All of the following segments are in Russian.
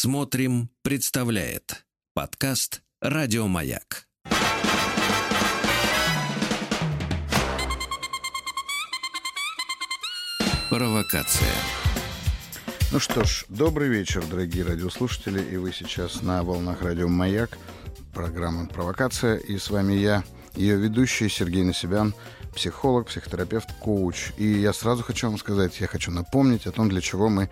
Смотрим, представляет подкаст Радиомаяк. Провокация. Ну что ж, добрый вечер, дорогие радиослушатели, и вы сейчас на волнах радио «Маяк», программа «Провокация», и с вами я, ее ведущий Сергей Насибян, психолог, психотерапевт, коуч. И я сразу хочу вам сказать, я хочу напомнить о том, для чего мы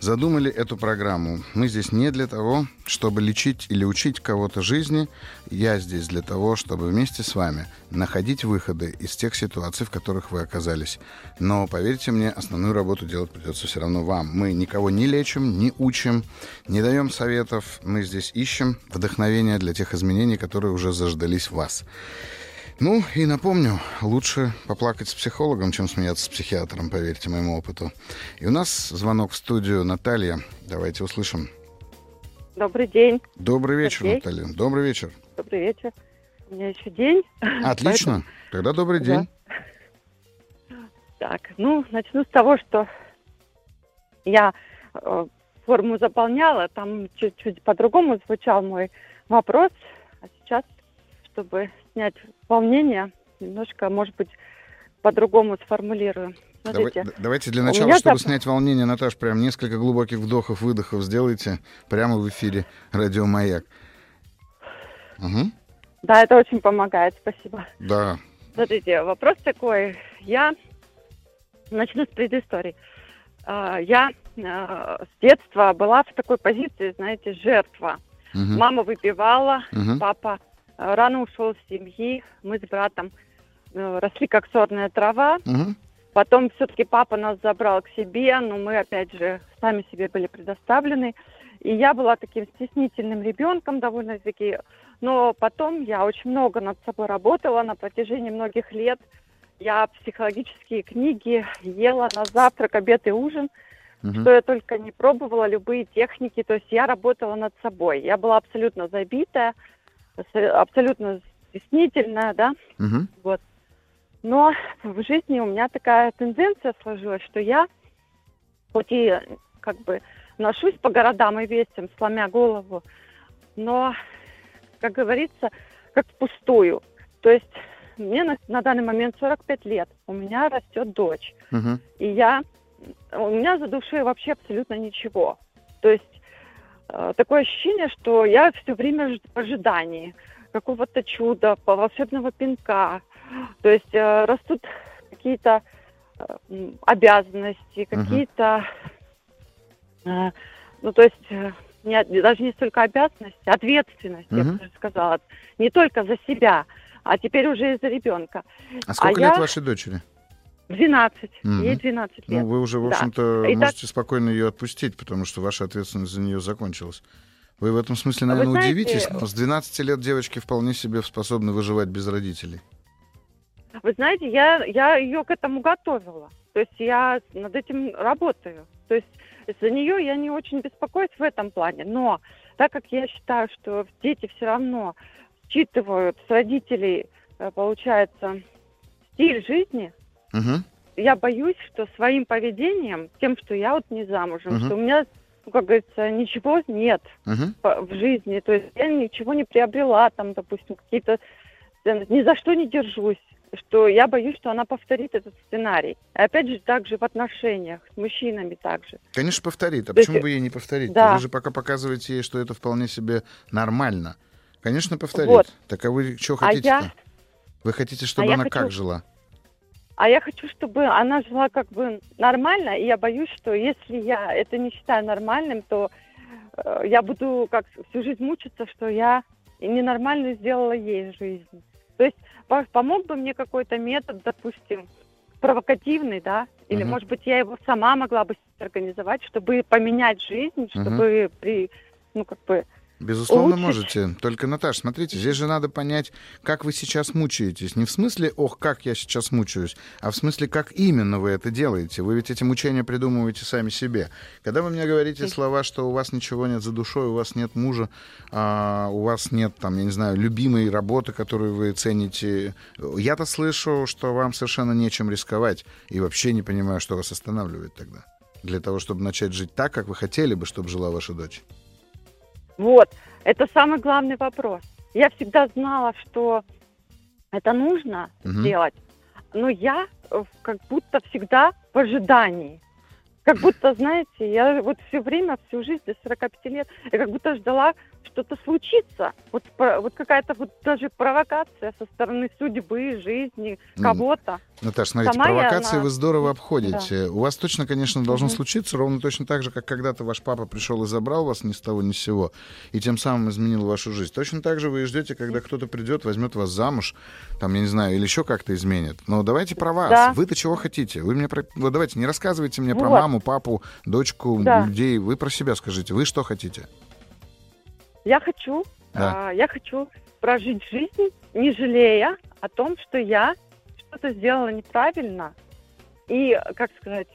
задумали эту программу. Мы здесь не для того, чтобы лечить или учить кого-то жизни. Я здесь для того, чтобы вместе с вами находить выходы из тех ситуаций, в которых вы оказались. Но, поверьте мне, основную работу делать придется все равно вам. Мы никого не лечим, не учим, не даем советов. Мы здесь ищем вдохновение для тех изменений, которые уже заждались в вас. Ну, и напомню, лучше поплакать с психологом, чем смеяться с психиатром, поверьте моему опыту. И у нас звонок в студию Наталья. Давайте услышим. Добрый день. Добрый вечер, Сергей. Наталья. Добрый вечер. Добрый вечер. У меня еще день. Отлично. Тогда добрый Да. день. Так, ну, начну с того, что я э, форму заполняла, там чуть-чуть по-другому звучал мой вопрос, а сейчас, чтобы снять волнение, немножко, может быть, по-другому сформулирую. Смотрите, давайте для начала, чтобы зап- снять волнение, Наташ, прям несколько глубоких вдохов-выдохов сделайте прямо в эфире радио «Маяк». Угу. да, это очень помогает, спасибо. Да. Смотрите, вопрос такой. Я начну с предыстории. А, Я а, с детства была в такой позиции, знаете, жертва. Мгм. Мама выпивала, Мгм. папа рано ушел с семьи. Мы с братом э, росли как сорная трава. Мгм. Потом все-таки папа нас забрал к себе, но мы, опять же, сами себе были предоставлены. И я была таким стеснительным ребенком довольно-таки. Но потом я очень много над собой работала на протяжении многих лет. Я психологические книги ела на завтрак, обед и ужин. Мгм. Что я только не пробовала, любые техники. То есть я работала над собой. Я была абсолютно забитая, абсолютно стеснительная, да. Мгм. Но в жизни у меня такая тенденция сложилась, что я, хоть и как бы ношусь по городам и весям, сломя голову, но, как говорится, как впустую. То есть мне на, на данный момент 45 лет, у меня растет дочь, Мгм. и я, у меня за душой вообще абсолютно ничего. То есть такое ощущение, что я все время в ожидании какого-то чуда, волшебного пинка. То есть э, растут какие-то э, обязанности, какие-то, э, ну то есть э, не, даже не столько обязанности, ответственность, я Мгм. бы даже сказала, не только за себя, а теперь уже и за ребенка. А сколько А лет я- вашей дочери? 12, Мгм. ей 12 лет. Ну, вы уже, в Да. общем-то, Итак- можете спокойно ее отпустить, потому что ваша ответственность за нее закончилась. Вы в этом смысле, А вы наверное, знаете- удивитесь, но с 12 лет девочки вполне себе способны выживать без родителей. Вы знаете, я, я ее к этому готовила. То есть я над этим работаю. То есть за нее я не очень беспокоюсь в этом плане. Но так как я считаю, что дети все равно считывают с родителей, э, получается, стиль жизни, Мгм. я боюсь, что своим поведением, тем, что я вот не замужем, Мгм. что у меня, ну, как говорится, ничего нет по- в жизни. То есть я ничего не приобрела, там, допустим, какие-то ни за что не держусь что я боюсь, что она повторит этот сценарий. И опять же, также в отношениях с мужчинами также. Конечно, повторит. А То есть- почему бы ей не повторить? Да. Вы же пока показываете ей, что это вполне себе нормально. Конечно, повторит. Вот. Так а вы что А хотите-то? я- Вы хотите, чтобы я она хочу- как жила? А я хочу, чтобы она жила как бы нормально, и я боюсь, что если я это не считаю нормальным, то э, я буду как всю жизнь мучиться, что я ненормальную сделала ей жизнь. То есть по- помог бы мне какой-то метод, допустим, провокативный, да, или, Мгм. может быть, я его сама могла бы организовать, чтобы поменять жизнь, чтобы при, ну, как бы, Безусловно, улучшить. можете. Только, Наташ, смотрите, здесь же надо понять, как вы сейчас мучаетесь. Не в смысле, ох, как я сейчас мучаюсь, а в смысле, как именно вы это делаете. Вы ведь эти мучения придумываете сами себе. Когда вы мне говорите слова, что у вас ничего нет за душой, у вас нет мужа, а, у вас нет, там, я не знаю, любимой работы, которую вы цените, я-то слышу, что вам совершенно нечем рисковать, и вообще не понимаю, что вас останавливает тогда. Для того, чтобы начать жить так, как вы хотели бы, чтобы жила ваша дочь. Вот, это самый главный вопрос. Я всегда знала, что это нужно Мгм. делать, но я э, как будто всегда в ожидании. Как будто, знаете, я вот все время, всю жизнь, до 45 лет, я как будто ждала, что-то случится. Вот, вот какая-то вот даже провокация со стороны судьбы, жизни, кого-то. Наташа, смотрите, Сама провокации на- вы здорово обходите. У вас точно, конечно, должно Мгм. случиться ровно точно так же, как когда-то ваш папа пришел и забрал вас ни с того ни с сего, и тем самым изменил вашу жизнь. Точно так же вы и ждете, когда кто-то придет, возьмет вас замуж, там, я не знаю, или еще как-то изменит. Но давайте про вас. Да. Вы-то чего хотите? Вы мне про... Вот давайте, не рассказывайте мне про Вот. Маму, папу, дочку, Да. людей. Вы про себя скажите. Вы что хотите? Я хочу, Да. а, я хочу прожить жизнь, не жалея о том, что я что-то сделала неправильно. И, как сказать,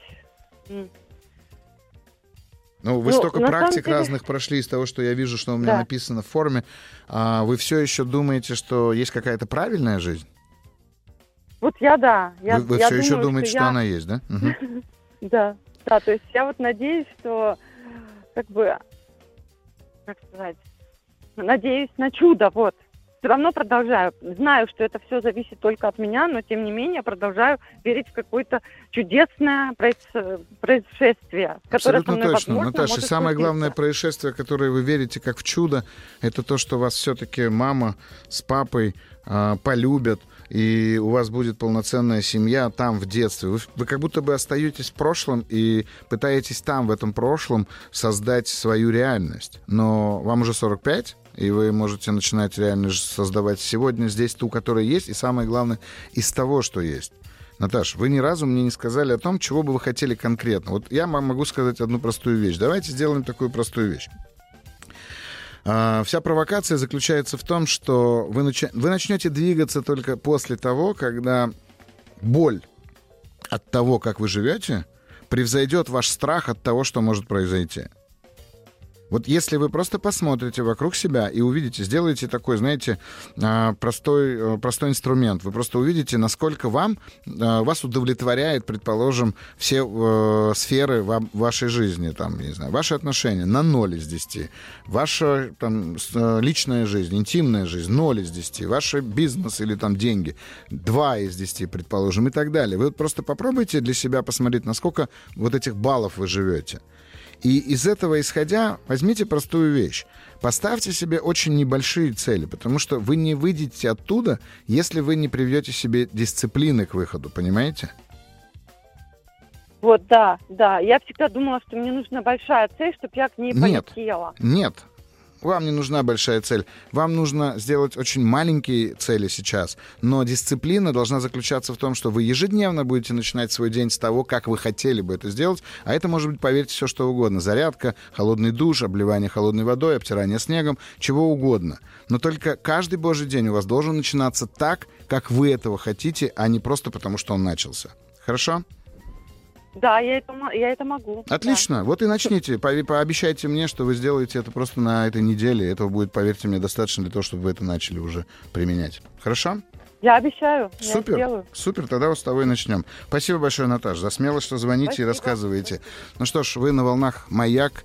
Ну, вы Ну, столько практик деле- разных прошли из того, что я вижу, что у меня Да. написано в форме. А вы все еще думаете, что есть какая-то правильная жизнь? вот я да. Я, вы вы я все еще думаю, думаете, что, я- она есть, да? Да, да, то есть я вот надеюсь, что как бы, как сказать, надеюсь на чудо, вот. Все равно продолжаю. Знаю, что это все зависит только от меня, но тем не менее продолжаю верить в какое-то чудесное проис- происшествие, которое Абсолютно со мной точно. возможно Наташа, самое главное происшествие, которое вы верите как в чудо, это то, что вас все-таки мама с папой а, полюбят, и у вас будет полноценная семья там, в детстве. Вы, вы как будто бы остаетесь в прошлом и пытаетесь там, в этом прошлом, создать свою реальность. Но вам уже 45, и вы можете начинать реальность создавать сегодня здесь ту, которая есть, и самое главное, из того, что есть. Наташ, вы ни разу мне не сказали о том, чего бы вы хотели конкретно. Вот я могу сказать одну простую вещь. Давайте сделаем такую простую вещь. А, Вся провокация заключается в том, что вы, начи- вы начнете двигаться только после того, когда боль от того, как вы живете, превзойдет ваш страх от того, что может произойти. Вот если вы просто посмотрите вокруг себя и увидите, сделаете такой, знаете, а, простой, э, простой инструмент, вы просто увидите, насколько вам, а, вас удовлетворяет, предположим, все э, сферы вашей жизни, там, не знаю, ваши отношения на 0 из 10, ваша там, э, личная жизнь, интимная жизнь 0 из 10, ваш бизнес или там деньги 2 из 10, предположим, и так далее. Вы просто попробуйте для себя посмотреть, насколько вот этих баллов вы живете. И из этого исходя, возьмите простую вещь. Поставьте себе очень небольшие цели, потому что вы не выйдете оттуда, если вы не привьете себе дисциплины к выходу, понимаете? Вот, да, да. Я всегда думала, что мне нужна большая цель, чтобы я к ней Нет. полетела. Нет. Вам не нужна большая цель. Вам нужно сделать очень маленькие цели сейчас. Но дисциплина должна заключаться в том, что вы ежедневно будете начинать свой день с того, как вы хотели бы это сделать. А это может быть, поверьте, все что угодно. Зарядка, холодный душ, обливание холодной водой, обтирание снегом, чего угодно. Но только каждый божий день у вас должен начинаться так, как вы этого хотите, а не просто потому, что он начался. Хорошо? Да, я это, я это могу. да. Отлично. Вот и начните. Пове- Пообещайте мне, что вы сделаете это просто на этой неделе. Этого будет, поверьте мне, достаточно для того, чтобы вы это начали уже применять. Хорошо? Я обещаю, я Супер. сделаю. Супер, тогда вот с того и начнем. Спасибо большое, Наташ, за смелость, что звоните и Спасибо. рассказываете. Ну что ж, вы на волнах «Маяк».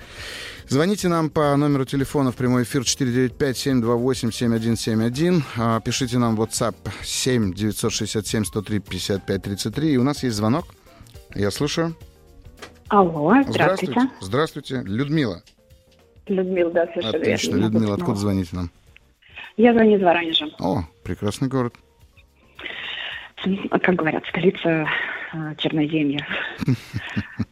Звоните нам по номеру телефона в прямой эфир 495-728-7171. А, Пишите нам в WhatsApp 7 967 103 55 33. И у нас есть звонок. Я слушаю. Алло, здравствуйте. Здравствуйте. Людмила. Людмила, да, совершенно Отлично. верно. Людмила, откуда звоните нам? Я звоню из Воронежа. О, прекрасный город. М, Как говорят, столица э, Черноземья.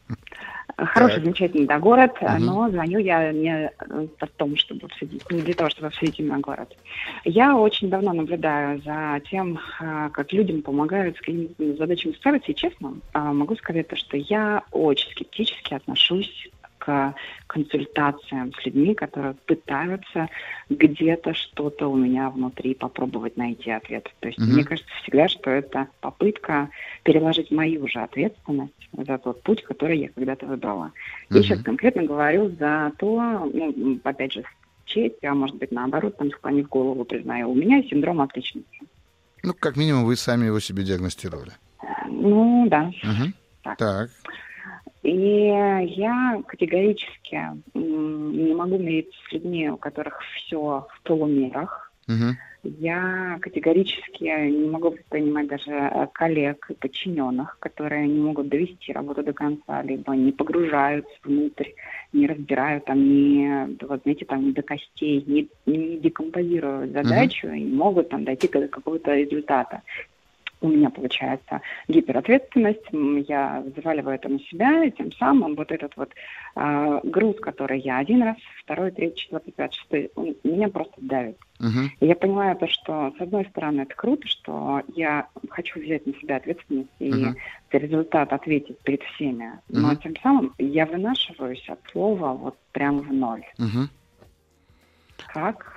Хороший, замечательный да, город, Мгм. но звоню я не э, о том, чтобы обсудить, не для того, чтобы обсудить именно город. Я очень давно наблюдаю за тем, э, как людям помогают с какими-то задачами справиться, и честно э, могу сказать то, что я очень скептически отношусь к консультациям с людьми, которые пытаются где-то что-то у меня внутри попробовать найти ответ. То есть Мгм. мне кажется всегда, что это попытка переложить мою же ответственность за тот путь, который я когда-то выбрала. Я Мгм. сейчас конкретно говорю за то, ну, опять же, с честью, а может быть, наоборот, там, склонив голову, признаю, у меня синдром отличницы. Ну, как минимум, вы сами его себе диагностировали. Ну, да. Мгм. Так. Так. И я категорически не могу мириться с людьми, у которых все в полумерах. Угу. Я категорически не могу воспринимать даже э, коллег и подчиненных, которые не могут довести работу до конца, либо не погружаются внутрь, не разбирают там, не, вот, знаете, там, не до костей, не, не декомпозируют задачу uh-huh. и могут там дойти до какого-то результата у меня получается гиперответственность, я взваливаю это на себя, и тем самым вот этот вот э, груз, который я один раз, второй, третий, четвертый, пятый, шестой, он меня просто давит. Uh-huh. И я понимаю то, что с одной стороны это круто, что я хочу взять на себя ответственность и uh-huh. за результат ответить перед всеми, но uh-huh. тем самым я вынашиваюсь от слова вот прям в ноль. Uh-huh. Как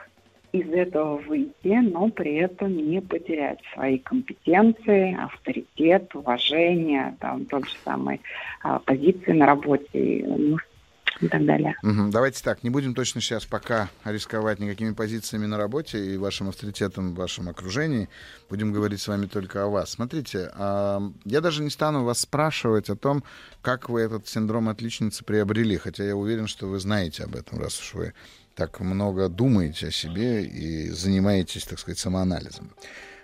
из этого выйти, но при этом не потерять свои компетенции, авторитет, уважение, там, тот же самый а, позиции на работе, ну, и так далее. Угу. Давайте так, не будем точно сейчас пока рисковать никакими позициями на работе и вашим авторитетом в вашем окружении. Будем говорить с вами только о вас. Смотрите, а, я даже не стану вас спрашивать о том, как вы этот синдром отличницы приобрели, хотя я уверен, что вы знаете об этом, раз уж вы так много думаете о себе и занимаетесь, так сказать, самоанализом.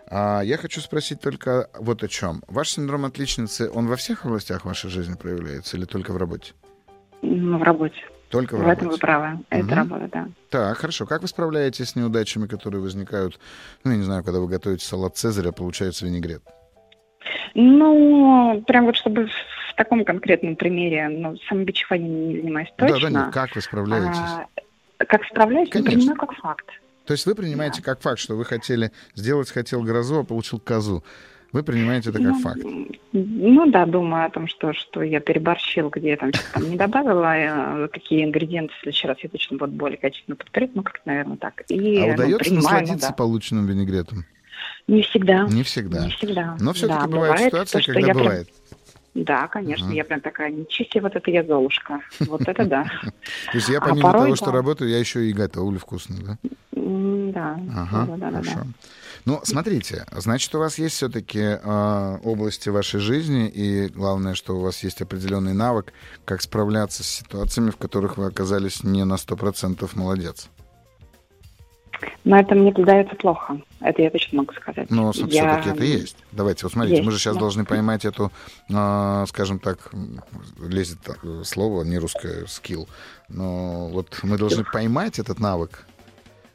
А я хочу спросить только вот о чем. Ваш синдром отличницы, он во всех областях вашей жизни проявляется или только в работе? Ну, в работе. Только в, в работе. этом вы правы. Это угу. работа, да. Так, хорошо. Как вы справляетесь с неудачами, которые возникают, ну, я не знаю, когда вы готовите салат Цезаря, получается винегрет? Ну, прям вот чтобы в таком конкретном примере, ну, самобичеванием не занимаюсь точно. Да, да, нет, как вы справляетесь? А, как справляюсь, Конечно. я принимаю как факт. То есть вы принимаете да. как факт, что вы хотели сделать, хотел грозу, а получил козу. Вы принимаете это как ну, факт? Ну да, думаю о том, что, что я переборщил, где я там что-то не добавила, э, какие ингредиенты в следующий раз я точно буду более качественно подберет, ну как наверное, так. И, а ну, удается ну, насладиться да. полученным винегретом? Не всегда. Не всегда. Не всегда. Но все-таки да, бывают бывает ситуации, то, когда бывает. Прям да, конечно, угу. я прям такая, ничего вот это я Золушка. Вот это да. То есть я а помимо того, что работаю, я еще и готовлю вкусно, да? Да. Ага, хорошо. Ну, смотрите, значит, у вас есть все-таки э, области вашей жизни, и главное, что у вас есть определенный навык, как справляться с ситуациями, в которых вы оказались не на 100% молодец. Но это мне удается плохо. Это я точно могу сказать. Но я... все-таки это есть. Давайте, вот смотрите, есть, мы же сейчас да. должны поймать эту, э, скажем так, лезет слово, не русское, скилл. Но вот мы должны поймать этот навык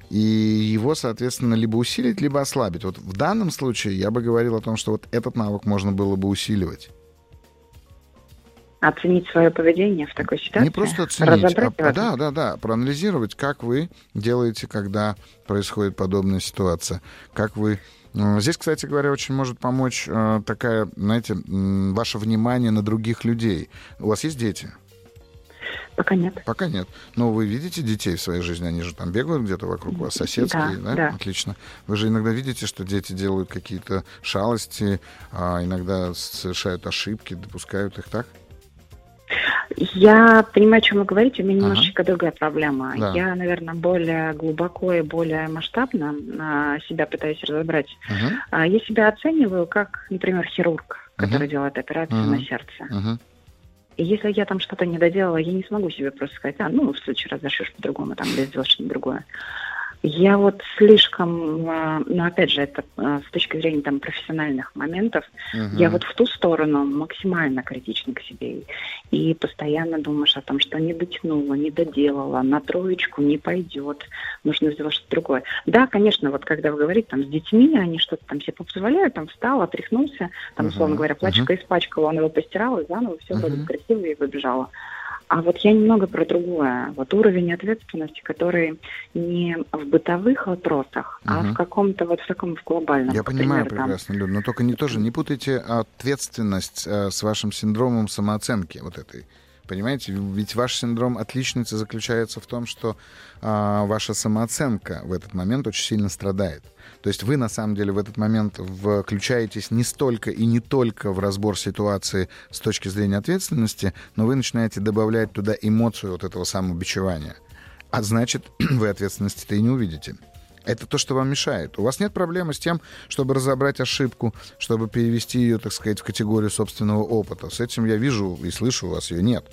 и его, соответственно, либо усилить, либо ослабить. Вот в данном случае я бы говорил о том, что вот этот навык можно было бы усиливать оценить свое поведение в такой ситуации. Не просто оценить, а, да, да, да, проанализировать, как вы делаете, когда происходит подобная ситуация, как вы Здесь, кстати говоря, очень может помочь э, такая, знаете, ваше внимание на других людей. У вас есть дети? Пока нет. Пока нет. Но вы видите детей в своей жизни? Они же там бегают где-то вокруг вас, соседские, да? Да, да. Отлично. Вы же иногда видите, что дети делают какие-то шалости, а иногда совершают ошибки, допускают их так? Я понимаю, о чем вы говорите. У меня ага. немножечко другая проблема. Да. Я, наверное, более глубоко и более масштабно а, себя пытаюсь разобрать. Ага. Я себя оцениваю как, например, хирург, который ага. делает операцию ага. на сердце. Ага. И если я там что-то не доделала, я не смогу себе просто сказать, а, ну, в следующий раз зашьешь по-другому, там, или сделаешь что-нибудь другое. Я вот слишком, а, ну опять же, это а, с точки зрения там профессиональных моментов, uh-huh. я вот в ту сторону максимально критична к себе и постоянно думаешь о том, что не дотянула, не доделала, на троечку не пойдет, нужно сделать что-то другое. Да, конечно, вот когда вы говорите там с детьми, они что-то там себе позволяют, там встал, отряхнулся, там, uh-huh. условно говоря, плачка uh-huh. испачкала, он его постирал и заново все uh-huh. вроде красиво и выбежала. А вот я немного про другое. Вот уровень ответственности, который не в бытовых вопросах, угу. а в каком-то вот в таком в глобальном. Я понимаю например, прекрасно, там... Люд, но только не тоже не путайте ответственность э, с вашим синдромом самооценки вот этой. Понимаете, ведь ваш синдром отличницы заключается в том, что э, ваша самооценка в этот момент очень сильно страдает. То есть вы на самом деле в этот момент включаетесь не столько и не только в разбор ситуации с точки зрения ответственности, но вы начинаете добавлять туда эмоцию вот этого самобичевания. А значит, вы ответственности-то и не увидите. Это то, что вам мешает. У вас нет проблемы с тем, чтобы разобрать ошибку, чтобы перевести ее, так сказать, в категорию собственного опыта. С этим я вижу и слышу, у вас ее нет.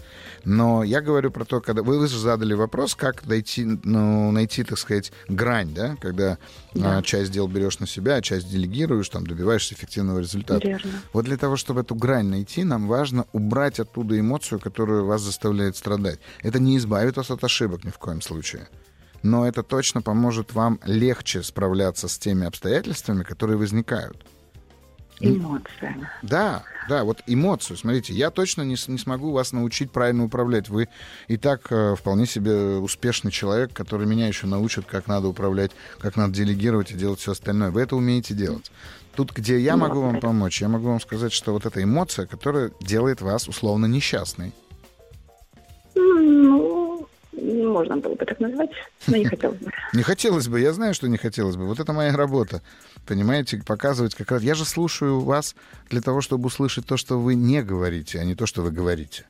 Но я говорю про то, когда вы, вы же задали вопрос, как дойти, ну, найти, так сказать, грань, да, когда да. А, часть дел берешь на себя, а часть делегируешь, там добиваешься эффективного результата. Верно. Вот для того, чтобы эту грань найти, нам важно убрать оттуда эмоцию, которая вас заставляет страдать. Это не избавит вас от ошибок ни в коем случае но это точно поможет вам легче справляться с теми обстоятельствами, которые возникают. Эмоции. Да, да, вот эмоцию. Смотрите, я точно не, не смогу вас научить правильно управлять. Вы и так э, вполне себе успешный человек, который меня еще научит, как надо управлять, как надо делегировать и делать все остальное. Вы это умеете делать. Тут, где я могу вам помочь, я могу вам сказать, что вот эта эмоция, которая делает вас условно несчастной. Ну, можно было бы так назвать, но не хотелось бы. Не хотелось бы, я знаю, что не хотелось бы. Вот это моя работа. Понимаете, показывать как раз... Я же слушаю вас для того, чтобы услышать то, что вы не говорите, а не то, что вы говорите.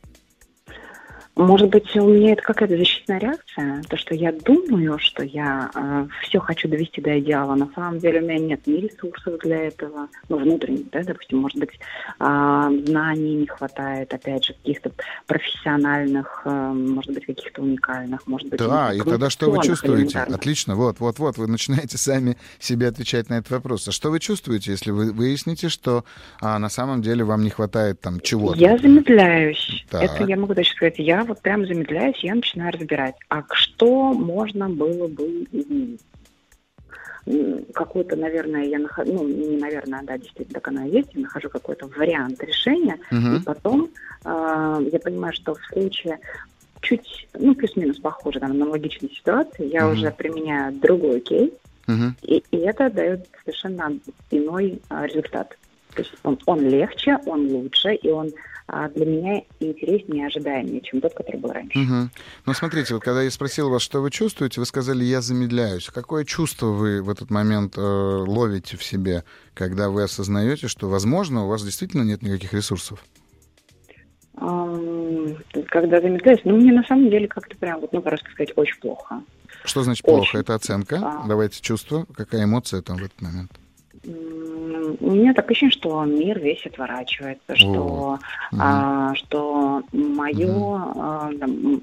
Может быть, у меня это какая-то защитная реакция, то, что я думаю, что я э, все хочу довести до идеала. На самом деле у меня нет ни ресурсов для этого, ну, внутренних, да, допустим, может быть, э, знаний не хватает, опять же, каких-то профессиональных, э, может быть, каких-то уникальных, может быть... Да, и тогда что вы чувствуете? Отлично, вот, вот, вот, вы начинаете сами себе отвечать на этот вопрос. А что вы чувствуете, если вы выясните, что а, на самом деле вам не хватает там чего-то? Я замедляюсь. Так. Это я могу точно сказать. Я вот прям замедляюсь, я начинаю разбирать, а что можно было бы изменить. Какой-то, наверное, я нахожу, ну, не наверное, да, действительно, так оно и есть, я нахожу какой-то вариант решения, uh-huh. и потом э, я понимаю, что в случае чуть, ну, плюс-минус похоже, там, аналогичной ситуации, я uh-huh. уже применяю другой кейс, uh-huh. и, и это дает совершенно иной а, результат. То есть он, он легче, он лучше, и он а, для меня интереснее и ожидаемее, чем тот, который был раньше. Угу. Ну, смотрите, вот когда я спросил вас, что вы чувствуете, вы сказали, я замедляюсь. Какое чувство вы в этот момент э, ловите в себе, когда вы осознаете, что, возможно, у вас действительно нет никаких ресурсов? Когда замедляюсь, ну, мне на самом деле как-то прям, вот, ну, по-русски сказать, очень плохо. Что значит очень. плохо? Это оценка? А... Давайте чувство. Какая эмоция там в этот момент? У меня так ощущение, что мир весь отворачивается, что, а, что мое, а, там,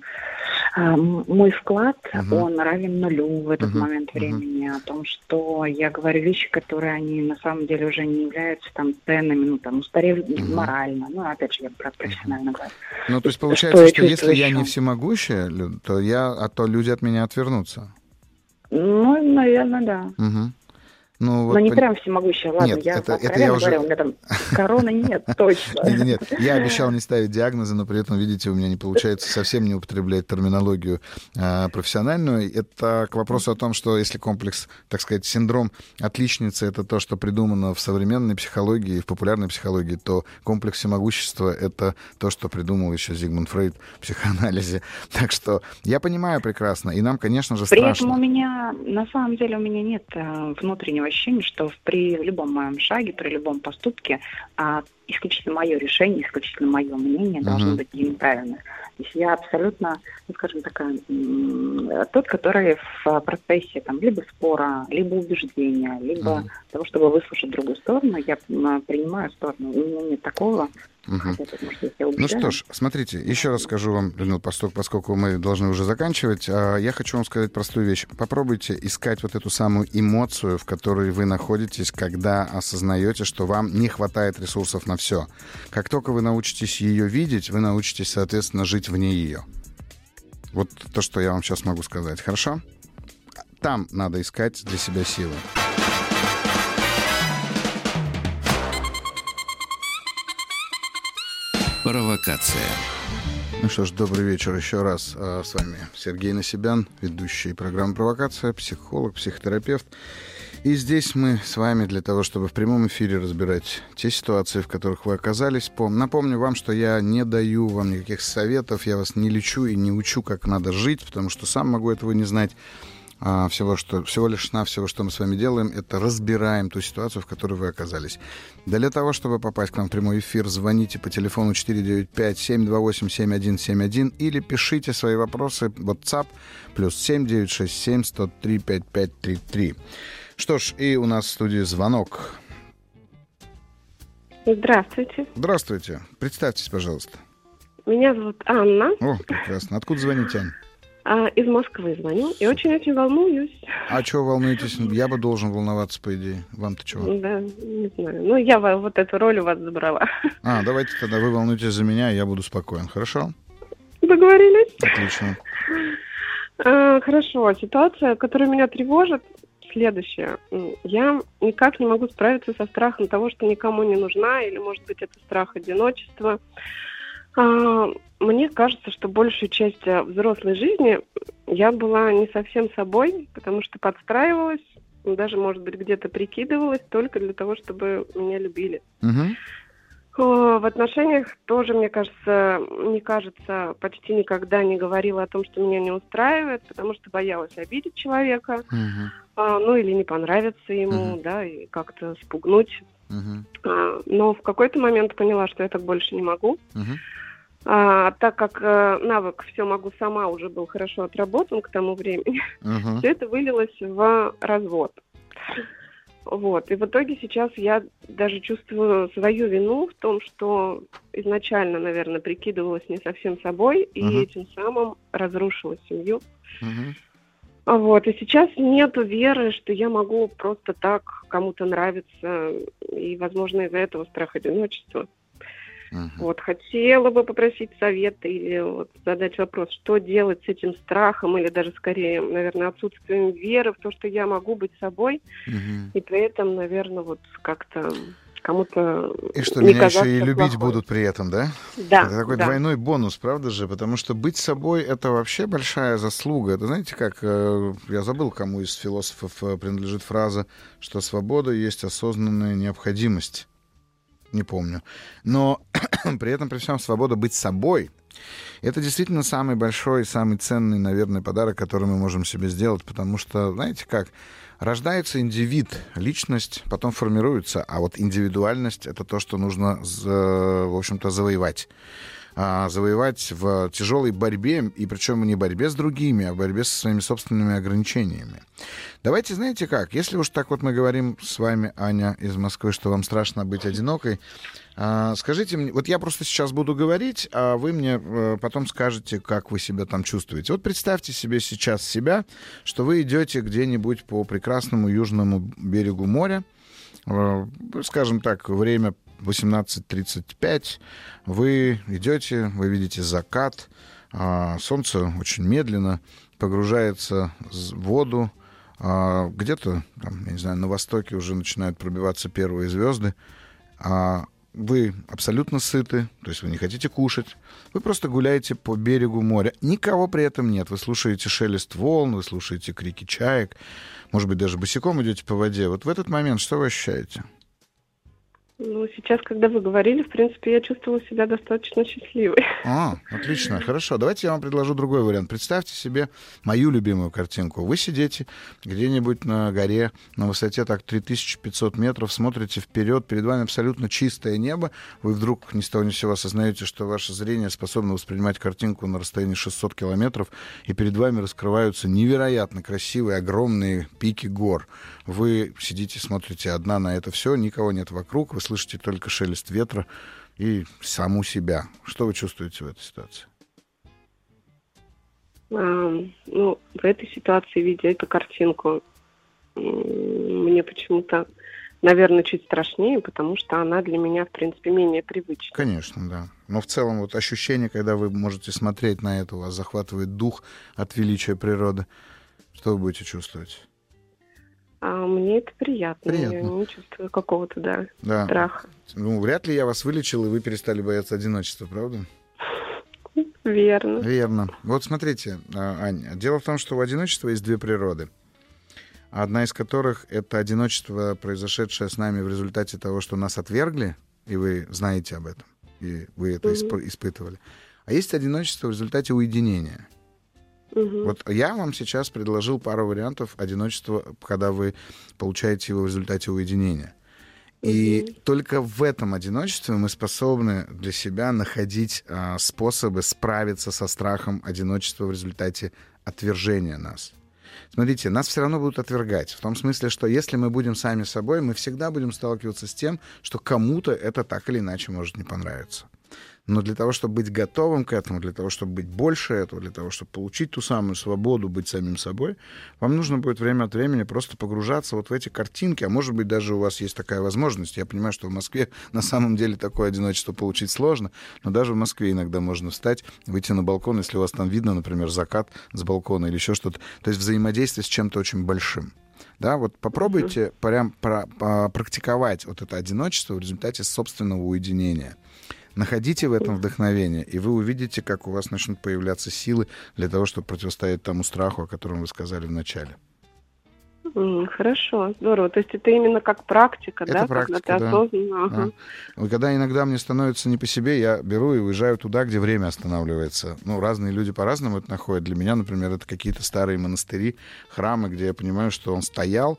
а, мой вклад, угу. он равен нулю в этот угу. момент времени, угу. о том, что я говорю вещи, которые они на самом деле уже не являются там ценными, ну там устарели угу. морально, ну опять же я про профессионально говорю. Ну то есть получается, что, что если я не всемогущая, то я, а то люди от меня отвернутся. Ну, наверное, да. Угу. Ну, вот, Но не пон... прям всемогущая, ладно, нет, я это, это я уже... говорю, у меня там короны нет, точно. Нет, нет, я обещал не ставить диагнозы, но при этом, видите, у меня не получается совсем не употреблять терминологию а, профессиональную. Это к вопросу о том, что если комплекс, так сказать, синдром отличницы — это то, что придумано в современной психологии, в популярной психологии, то комплекс всемогущества — это то, что придумал еще Зигмунд Фрейд в психоанализе. Так что я понимаю прекрасно, и нам, конечно же, страшно. При этом у меня, на самом деле, у меня нет э, внутреннего ощущение, что при любом моем шаге, при любом поступке а, исключительно мое решение, исключительно мое мнение uh-huh. должно быть именно правильным. То есть я абсолютно, ну, скажем, такая, тот, который в процессе там, либо спора, либо убеждения, либо uh-huh. того, чтобы выслушать другую сторону, я принимаю сторону. У меня нет такого, Угу. Ну что ж, смотрите, еще раз скажу вам, Людмила, поскольку мы должны уже заканчивать, а, я хочу вам сказать простую вещь. Попробуйте искать вот эту самую эмоцию, в которой вы находитесь, когда осознаете, что вам не хватает ресурсов на все. Как только вы научитесь ее видеть, вы научитесь, соответственно, жить вне ее. Вот то, что я вам сейчас могу сказать. Хорошо? Там надо искать для себя силы. Провокация. Ну что ж, добрый вечер еще раз. А, с вами Сергей Насибян, ведущий программы «Провокация», психолог, психотерапевт. И здесь мы с вами для того, чтобы в прямом эфире разбирать те ситуации, в которых вы оказались. Напомню вам, что я не даю вам никаких советов, я вас не лечу и не учу, как надо жить, потому что сам могу этого не знать. А, всего, что, всего лишь на всего, что мы с вами делаем, это разбираем ту ситуацию, в которой вы оказались. Для того, чтобы попасть к нам в прямой эфир, звоните по телефону 495-728-7171 или пишите свои вопросы в WhatsApp плюс 7967 103 5533. Что ж, и у нас в студии звонок. Здравствуйте. Здравствуйте. Представьтесь, пожалуйста. Меня зовут Анна. О, прекрасно. Откуда звоните, Ань? А, из Москвы звоню и очень-очень волнуюсь. А чего волнуетесь? Я бы должен волноваться, по идее. Вам-то чего? Да, не знаю. Ну, я вот эту роль у вас забрала. А, давайте тогда вы волнуетесь за меня, и я буду спокоен. Хорошо? Договорились? Отлично. А, хорошо. Ситуация, которая меня тревожит, следующее. Я никак не могу справиться со страхом того, что никому не нужна, или, может быть, это страх одиночества. А, мне кажется, что большую часть э, взрослой жизни я была не совсем собой, потому что подстраивалась, даже, может быть, где-то прикидывалась только для того, чтобы меня любили. Угу. В отношениях тоже, мне кажется, не кажется, почти никогда не говорила о том, что меня не устраивает, потому что боялась обидеть человека, Угу. а, ну или не понравиться ему, Мгм. да, и как-то спугнуть. Угу. А, но в какой-то момент поняла, что я так больше не могу. Угу. А, так как э, навык «все могу сама» уже был хорошо отработан к тому времени, Угу. все это вылилось в развод. Вот. И в итоге сейчас я даже чувствую свою вину в том, что изначально, наверное, прикидывалась не совсем собой и Мгм. этим самым разрушила семью. А Вот. И сейчас нету веры, что я могу просто так кому-то нравиться. И, возможно, из-за этого страх одиночества. Вот, хотела бы попросить совета или вот задать вопрос, что делать с этим страхом или даже скорее, наверное, отсутствием веры в то, что я могу быть собой, и при этом, наверное, вот как-то кому-то И что, не меня еще и любить плохой. будут при этом, да? Да, Это такой да. двойной бонус, правда же? Потому что быть собой — это вообще большая заслуга. Это знаете, как... э, Я забыл, кому из философов э, принадлежит фраза, что свобода есть осознанная необходимость. Не помню. Но при этом, при всем, свобода быть собой — это действительно самый большой самый ценный, наверное, подарок, который мы можем себе сделать. Потому что, знаете как, рождается индивид, личность потом формируется, а вот индивидуальность — это то, что нужно, за- в общем-то, завоевать а, завоевать в тяжелой борьбе, и причем не борьбе с другими, а борьбе со своими собственными ограничениями. Давайте, знаете как, если уж так вот мы говорим с вами, Аня из Москвы, что вам страшно быть одинокой, а, скажите мне, вот я просто сейчас буду говорить, а вы мне э, потом скажете, как вы себя там чувствуете. Вот представьте себе сейчас себя, что вы идете где-нибудь по прекрасному южному берегу моря, Э, скажем так, время 18.35, вы идете, вы видите закат, а, солнце очень медленно погружается в воду, а, где-то, я не знаю, на востоке уже начинают пробиваться первые звезды, а вы абсолютно сыты, то есть вы не хотите кушать, вы просто гуляете по берегу моря. Никого при этом нет. Вы слушаете шелест волн, вы слушаете крики чаек, может быть, даже босиком идете по воде. Вот в этот момент что вы ощущаете? Ну, сейчас, когда вы говорили, в принципе, я чувствовала себя достаточно счастливой. А, отлично, хорошо. Давайте я вам предложу другой вариант. Представьте себе мою любимую картинку. Вы сидите где-нибудь на горе на высоте так 3500 метров, смотрите вперед, перед вами абсолютно чистое небо. Вы вдруг ни с того ни с сего осознаете, что ваше зрение способно воспринимать картинку на расстоянии 600 километров, и перед вами раскрываются невероятно красивые, огромные пики гор. Вы сидите, смотрите одна на это все, никого нет вокруг, вы слышите только шелест ветра и саму себя. Что вы чувствуете в этой ситуации? А, ну, в этой ситуации, видя эту картинку, мне почему-то, наверное, чуть страшнее, потому что она для меня, в принципе, менее привычна. Конечно, да. Но в целом вот ощущение, когда вы можете смотреть на это, у вас захватывает дух от величия природы. Что вы будете чувствовать? А мне это приятно. Приятно. Я не чувствую какого-то, да, Да. страха. Ну, вряд ли я вас вылечил, и вы перестали бояться одиночества, правда? Верно. Верно. Вот смотрите, а, Аня, дело в том, что у одиночества есть две природы. Одна из которых — это одиночество, произошедшее с нами в результате того, что нас отвергли, и вы знаете об этом, и вы это исп- испытывали. А есть одиночество в результате уединения. Мгм. Вот я вам сейчас предложил пару вариантов одиночества, когда вы получаете его в результате уединения. И только в этом одиночестве мы способны для себя находить а, способы справиться со страхом одиночества в результате отвержения нас. Смотрите, нас все равно будут отвергать. В том смысле, что если мы будем сами собой, мы всегда будем сталкиваться с тем, что кому-то это так или иначе может не понравиться. Но для того, чтобы быть готовым к этому, для того, чтобы быть больше этого, для того, чтобы получить ту самую свободу быть самим собой, вам нужно будет время от времени просто погружаться вот в эти картинки, а может быть, даже у вас есть такая возможность. Я понимаю, что в Москве на самом деле такое одиночество получить сложно, но даже в Москве иногда можно встать, выйти на балкон, если у вас там видно, например, закат с балкона или еще что-то. То есть взаимодействие с чем-то очень большим. Да, вот попробуйте прям по- практиковать вот это одиночество в результате собственного уединения. Находите в этом вдохновение, и вы увидите, как у вас начнут появляться силы для того, чтобы противостоять тому страху, о котором вы сказали в начале. Хорошо, здорово. То есть это именно как практика, Это да? практика, Когда ты да. осознанно. ага. Да. Когда иногда мне становится не по себе, я беру и уезжаю туда, где время останавливается. Ну, разные люди по-разному это находят. Для меня, например, это какие-то старые монастыри, храмы, где я понимаю, что он стоял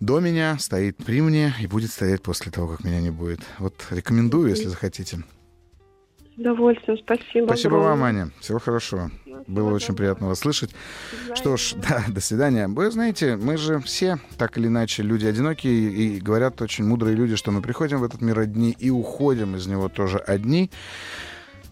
до меня, стоит при мне и будет стоять после того, как меня не будет. Вот рекомендую, если захотите. Удовольствием, спасибо. Спасибо вам, огромное. Аня. Всего хорошего. Всего Было очень приятно вас слышать. Что ж, да, до свидания. Вы знаете, мы же все, так или иначе, люди одинокие, и говорят очень мудрые люди, что мы приходим в этот мир одни и уходим из него тоже одни.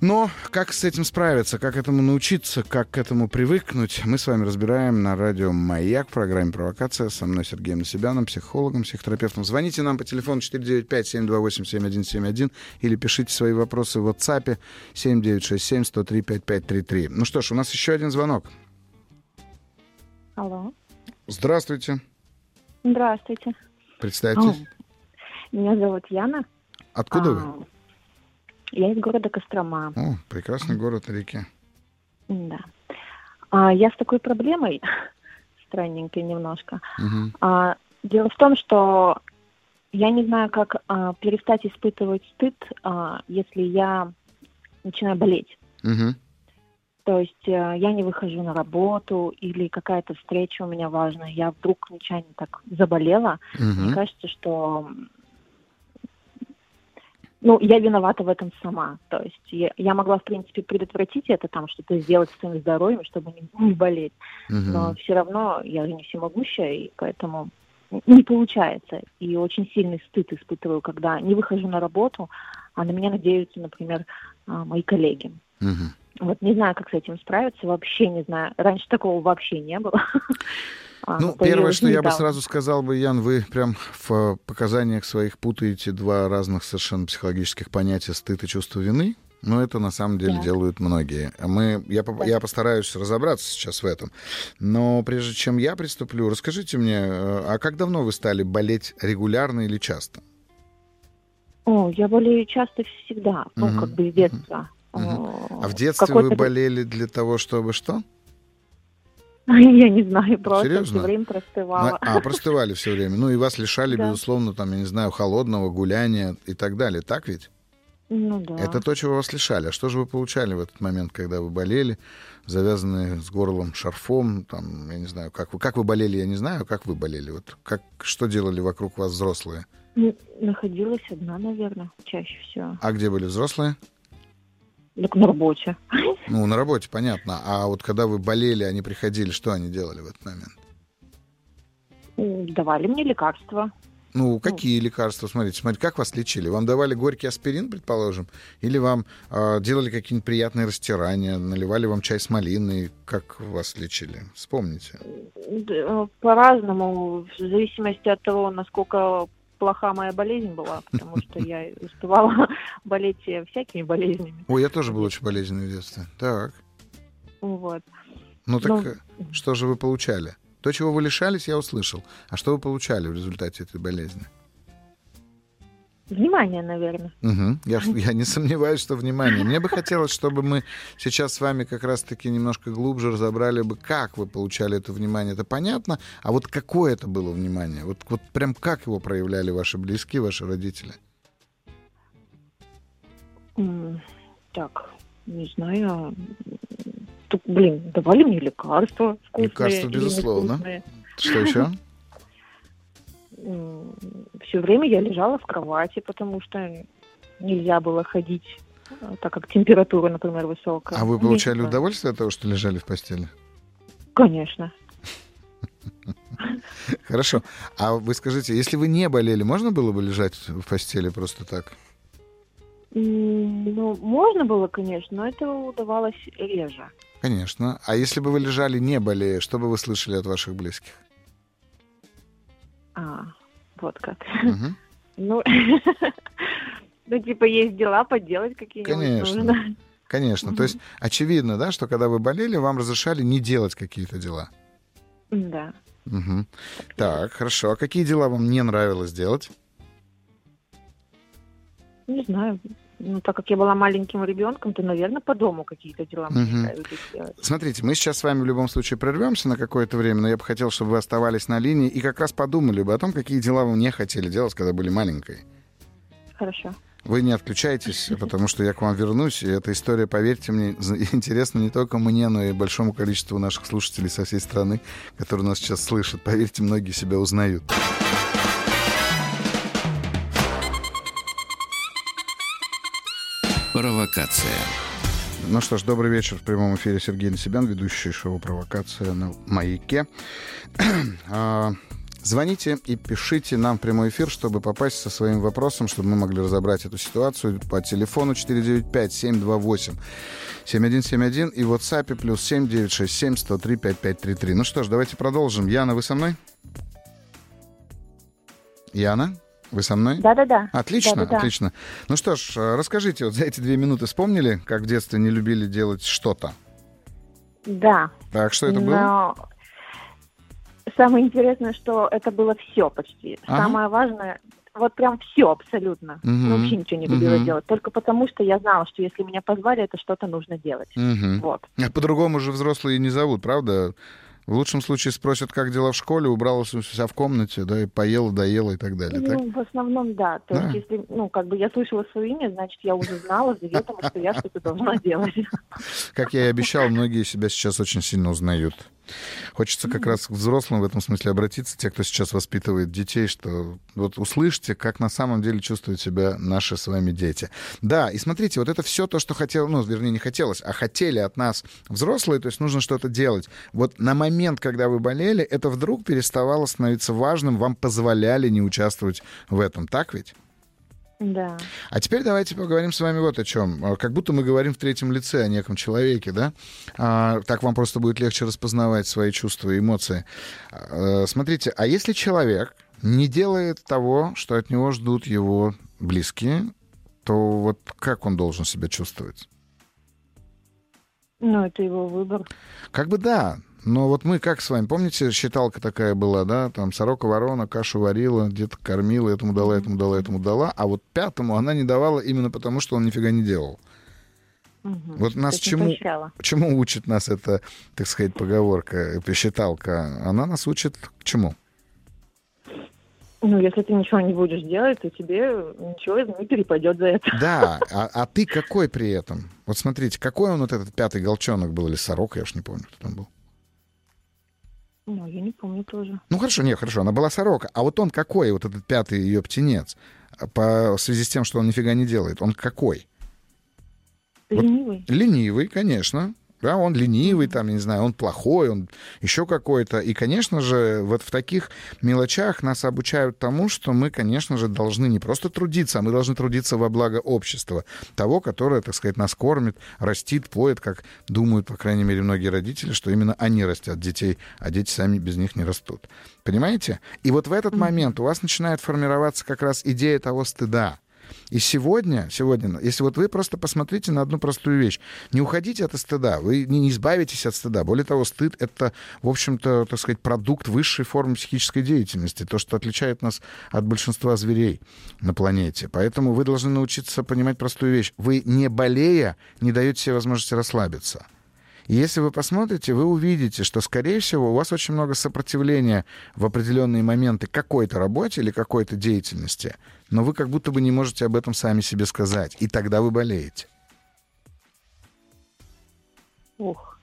Но как с этим справиться, как этому научиться, как к этому привыкнуть, мы с вами разбираем на радио «Маяк» в программе «Провокация» со мной Сергеем Насибяном, психологом, психотерапевтом. Звоните нам по телефону 495-728-7171 или пишите свои вопросы в WhatsApp 7967-103-5533. Ну что ж, у нас еще один звонок. Алло. Здравствуйте. Здравствуйте. Представьтесь. Меня зовут Яна. Откуда А, вы? Я из города Кострома. О, прекрасный город на реке. Да. А, я с такой проблемой, странненькой немножко. Мгм. А, дело в том, что я не знаю, как а, перестать испытывать стыд, а, если я начинаю болеть. Мгм. То есть э, я не выхожу на работу или какая-то встреча у меня важная, я вдруг нечаянно так заболела. Мгм. Мне кажется, что ну, я виновата в этом сама. То есть я, я могла, в принципе, предотвратить это, там, что-то сделать с своим здоровьем, чтобы не, не болеть. Мгм. Но все равно я же не всемогущая, и поэтому не получается. И очень сильный стыд испытываю, когда не выхожу на работу, а на меня надеются, например, а, мои коллеги. Мгм. Вот не знаю, как с этим справиться, вообще не знаю. Раньше такого вообще не было. А, Ну, первое, что я бы сразу сказал бы, Ян, вы прям в э, показаниях своих путаете два разных совершенно психологических понятия стыд и чувство вины. Но это на самом деле Так. делают многие. Мы, я, Так. я постараюсь разобраться сейчас в этом. Но прежде чем я приступлю, расскажите мне, э, а как давно вы стали болеть регулярно или часто? О, я болею часто всегда, ну, Мгм. как бы с детства. О, А в детстве вы болели для того, чтобы что? Я не знаю, просто Серьезно? все время простывала. А, простывали все время. Ну и вас лишали, Да. безусловно, там, я не знаю, холодного, гуляния и так далее. Так ведь? Ну да. Это то, чего вас лишали. А что же вы получали в этот момент, когда вы болели, завязанные с горлом шарфом, там, я не знаю, как вы, как вы болели, я не знаю, как вы болели. Вот как, что делали вокруг вас взрослые? Находилась одна, наверное, чаще всего. А где были взрослые? Так на работе. Ну, на работе, понятно. А вот когда вы болели, они приходили, что они делали в этот момент? Давали мне лекарства. Ну, какие лекарства? Смотрите, смотрите, как вас лечили? Вам давали горький аспирин, предположим? Или вам а, делали какие-нибудь приятные растирания, наливали вам чай с малиной? Как вас лечили? Вспомните. Э, По-разному, в зависимости от того, насколько плоха моя болезнь была, потому что я успевала болеть всякими болезнями. Ой, я тоже был очень болезненный в детстве. Так. Вот. Ну так Ну, э, что же вы получали? То, чего вы лишались, я услышал. А что вы получали в результате этой болезни? Внимание, наверное. Мгм. Я, я не сомневаюсь, что внимание. Мне бы хотелось, чтобы мы сейчас с вами как раз-таки немножко глубже разобрали бы, как вы получали это внимание. Это понятно. А вот какое это было внимание? Вот, вот прям как его проявляли ваши близкие, ваши родители? Так, не знаю. тут, блин, давали мне лекарства вкусные. Лекарства, безусловно. невкусные. Что еще? Все время я лежала в кровати, потому что нельзя было ходить, э, так как температура, например, высокая. А вы получали знаю. удовольствие от того, что лежали в постели? Конечно. Хорошо. А вы скажите, если вы не болели, можно было бы лежать в постели просто так? Ну, можно было, конечно, но это удавалось реже. Конечно. А если бы вы лежали не болея, что бы вы слышали от ваших близких? А, вот как. Ну, ну, типа, есть дела поделать какие-нибудь Конечно. нужно. Конечно. То есть очевидно, да, что когда вы болели, вам разрешали не делать какие-то дела. Да. Мгм. Так, хорошо. А какие дела вам не нравилось делать? Не знаю. Ну, так как я была маленьким ребенком, то, наверное, по дому какие-то дела мне нравились делать. Смотрите, мы сейчас с вами в любом случае прервемся на какое-то время, но я бы хотел, чтобы вы оставались на линии и как раз подумали бы о том, какие дела вы не хотели делать, когда были маленькой. Хорошо. Вы не отключайтесь, потому что я к вам вернусь, и эта история, поверьте мне, интересна не только мне, но и большому количеству наших слушателей со всей страны, которые нас сейчас слышат. Поверьте, многие себя узнают. Провокация. Ну что ж, добрый вечер. В прямом эфире Сергей Насибян, ведущий шоу «Провокация» на «Маяке». А, Звоните и пишите нам в прямой эфир, чтобы попасть со своим вопросом, чтобы мы могли разобрать эту ситуацию по телефону 495-728-7171 и в WhatsApp плюс 7967-103-5533. Ну что ж, давайте продолжим. Яна, вы со мной? Яна, вы со мной? Да-да-да. Отлично, Да-да-да. отлично. Ну что ж, э, расскажите, вот за эти две минуты вспомнили, как в детстве не любили делать что-то? Да. Так, что это было? Но самое интересное, что это было все почти. Ага. Самое важное, вот прям все абсолютно. Ну, вообще ничего не любила Мгм. делать. Только потому, что я знала, что если меня позвали, это что-то нужно делать. Мгм. Вот. А По-другому же взрослые не зовут, правда? В лучшем случае спросят, как дела в школе, убралась у себя в комнате, да, и поела, доела и так далее. Так? Ну, в основном, да. То Да. есть, если, ну, как бы я слышала свое имя, значит, я уже знала заведомо, что я что-то должна делать. Как я и обещал, многие себя сейчас очень сильно узнают. Хочется как раз к взрослым в этом смысле обратиться, те, кто сейчас воспитывает детей, что вот услышьте, как на самом деле чувствуют себя наши с вами дети. Да, и смотрите, вот это все то, что хотел, ну, вернее, не хотелось, а хотели от нас взрослые, то есть нужно что-то делать. Вот на момент, когда вы болели, это вдруг переставало становиться важным, вам позволяли не участвовать в этом, так ведь? Да. А теперь давайте поговорим с вами вот о чем. А, Как будто мы говорим в третьем лице о неком человеке, да? А, так вам просто будет легче распознавать свои чувства и эмоции. А, смотрите, а если человек не делает того, что от него ждут его близкие, то вот как он должен себя чувствовать? Ну, это его выбор. Как бы да, но вот мы как с вами, помните, считалка такая была, да, там сорока ворона кашу варила, где-то кормила, этому дала, этому дала, этому дала, а вот пятому она не давала именно потому, что он нифига не делал. Мгм. Вот нас чему, поощряла. чему учит нас эта, так сказать, поговорка, считалка? Она нас учит к чему? Ну, если ты ничего не будешь делать, то тебе ничего не перепадет за это. Да, а, а ты какой при этом? Вот смотрите, какой он вот этот пятый голчонок был, или сорока, я уж не помню, кто там был. Ну, я не помню тоже. Ну хорошо, не, хорошо, она была сорока. А вот он какой, вот этот пятый ее птенец? По в связи с тем, что он нифига не делает, он какой? Вот- Ленивый. Ленивый, конечно. Да, он ленивый, там, я не знаю, он плохой, он еще какой-то. И, конечно же, вот в таких мелочах нас обучают тому, что мы, конечно же, должны не просто трудиться, а мы должны трудиться во благо общества, того, которое, так сказать, нас кормит, растит, поет, как думают, по крайней мере, многие родители, что именно они растят детей, а дети сами без них не растут. Понимаете? И вот в этот момент у вас начинает формироваться как раз идея того стыда. И сегодня, сегодня, если вот вы просто посмотрите на одну простую вещь, не уходите от стыда, вы не избавитесь от стыда. Более того, стыд — это, в общем-то, так сказать, продукт высшей формы психической деятельности, то, что отличает нас от большинства зверей на планете. Поэтому вы должны научиться понимать простую вещь. Вы, не болея, не даете себе возможности расслабиться. Если вы посмотрите, вы увидите, что, скорее всего, у вас очень много сопротивления в определенные моменты какой-то работе или какой-то деятельности, но вы как будто бы не можете об этом сами себе сказать, и тогда вы болеете. Ух.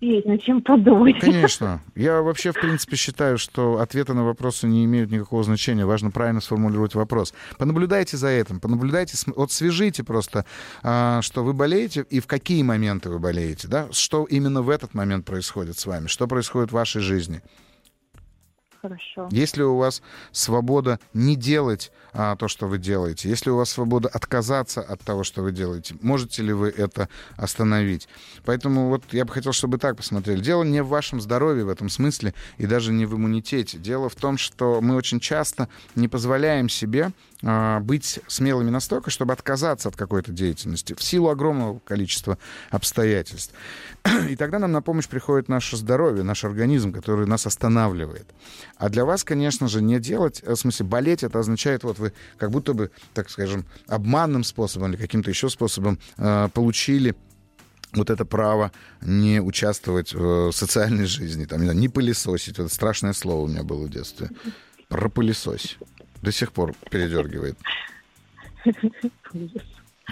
Над чем подумать. Конечно. Я вообще, в принципе, считаю, что ответы на вопросы не имеют никакого значения. Важно правильно сформулировать вопрос. Понаблюдайте за этим, понаблюдайте, вот свяжите просто, а, что вы болеете и в какие моменты вы болеете, да, что именно в этот момент происходит с вами, что происходит в вашей жизни. Хорошо. Есть ли у вас свобода не делать а, то, что вы делаете? Есть ли у вас свобода отказаться от того, что вы делаете? Можете ли вы это остановить? Поэтому вот я бы хотел, чтобы так посмотрели. Дело не в вашем здоровье в этом смысле и даже не в иммунитете. Дело в том, что мы очень часто не позволяем себе быть смелыми настолько, чтобы отказаться от какой-то деятельности в силу огромного количества обстоятельств. И тогда нам на помощь приходит наше здоровье, наш организм, который нас останавливает. А для вас, конечно же, не делать, э, в смысле, болеть, это означает, вот вы как будто бы, так скажем, обманным способом или каким-то еще способом э, получили вот это право не участвовать в социальной жизни, там, не, знаю, не пылесосить. Это страшное слово у меня было в детстве. Пропылесось. До сих пор передергивает.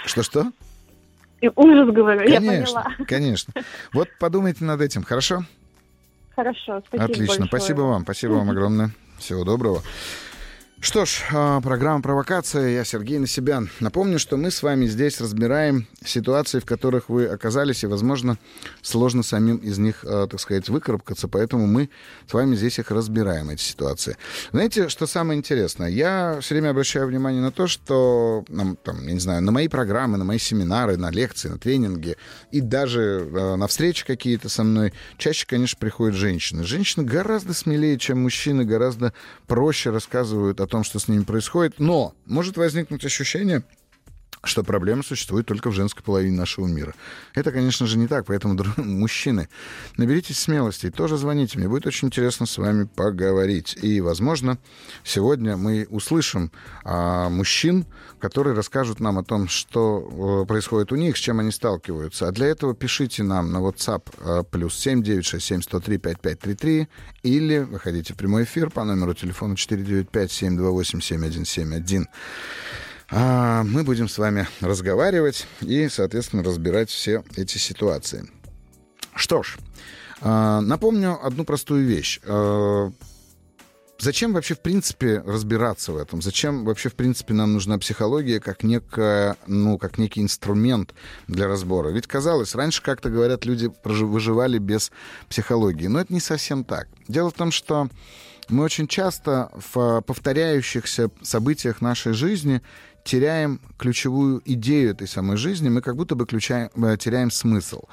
Что-что? Ужас, говорю, конечно, я поняла. Конечно, Вот подумайте над этим, хорошо? Хорошо, спасибо Отлично, большое. спасибо вам, спасибо вам огромное. Всего доброго. Что ж, а, программа «Провокация». Я Сергей Насибян. Напомню, что мы с вами здесь разбираем ситуации, в которых вы оказались, и, возможно, сложно самим из них, а, так сказать, выкарабкаться, поэтому мы с вами здесь их разбираем, эти ситуации. Знаете, что самое интересное? Я все время обращаю внимание на то, что, там, я не знаю, на мои программы, на мои семинары, на лекции, на тренинги и даже а, на встречи какие-то со мной чаще, конечно, приходят женщины. Женщины гораздо смелее, чем мужчины, гораздо проще рассказывают о том, что с ними происходит. Но может возникнуть ощущение, что проблема существует только в женской половине нашего мира. Это, конечно же, не так, поэтому, мужчины, наберитесь смелости и тоже звоните. Мне будет очень интересно с вами поговорить. И, возможно, сегодня мы услышим а, мужчин, которые расскажут нам о том, что э, происходит у них, с чем они сталкиваются. А для этого пишите нам на WhatsApp а, плюс 7 967 103 5533 или выходите в прямой эфир по номеру телефона 495 728 7171. А мы будем с вами разговаривать и, соответственно, разбирать все эти ситуации. Что ж, а, напомню одну простую вещь. А, зачем вообще, в принципе, разбираться в этом? Зачем вообще, в принципе, нам нужна психология как, некая, ну, как некий инструмент для разбора? Ведь казалось, раньше, как-то говорят, люди выживали без психологии. Но это не совсем так. Дело в том, что мы очень часто в повторяющихся событиях нашей жизни теряем ключевую идею этой самой жизни, мы как будто бы ключаем, э, теряем смысл.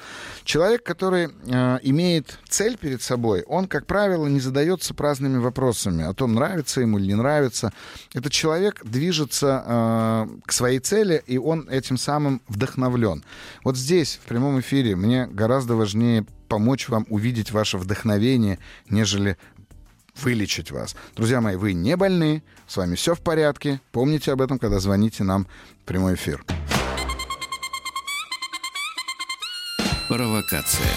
Человек, который э, имеет цель перед собой, он, как правило, не задается праздными вопросами о том, нравится ему или не нравится. Этот человек движется э, к своей цели, и он этим самым вдохновлен. Вот здесь, в прямом эфире, мне гораздо важнее помочь вам увидеть ваше вдохновение, нежели вылечить вас. Друзья мои, вы не больны, с вами все в порядке. Помните об этом, когда звоните нам в прямой эфир. Провокация.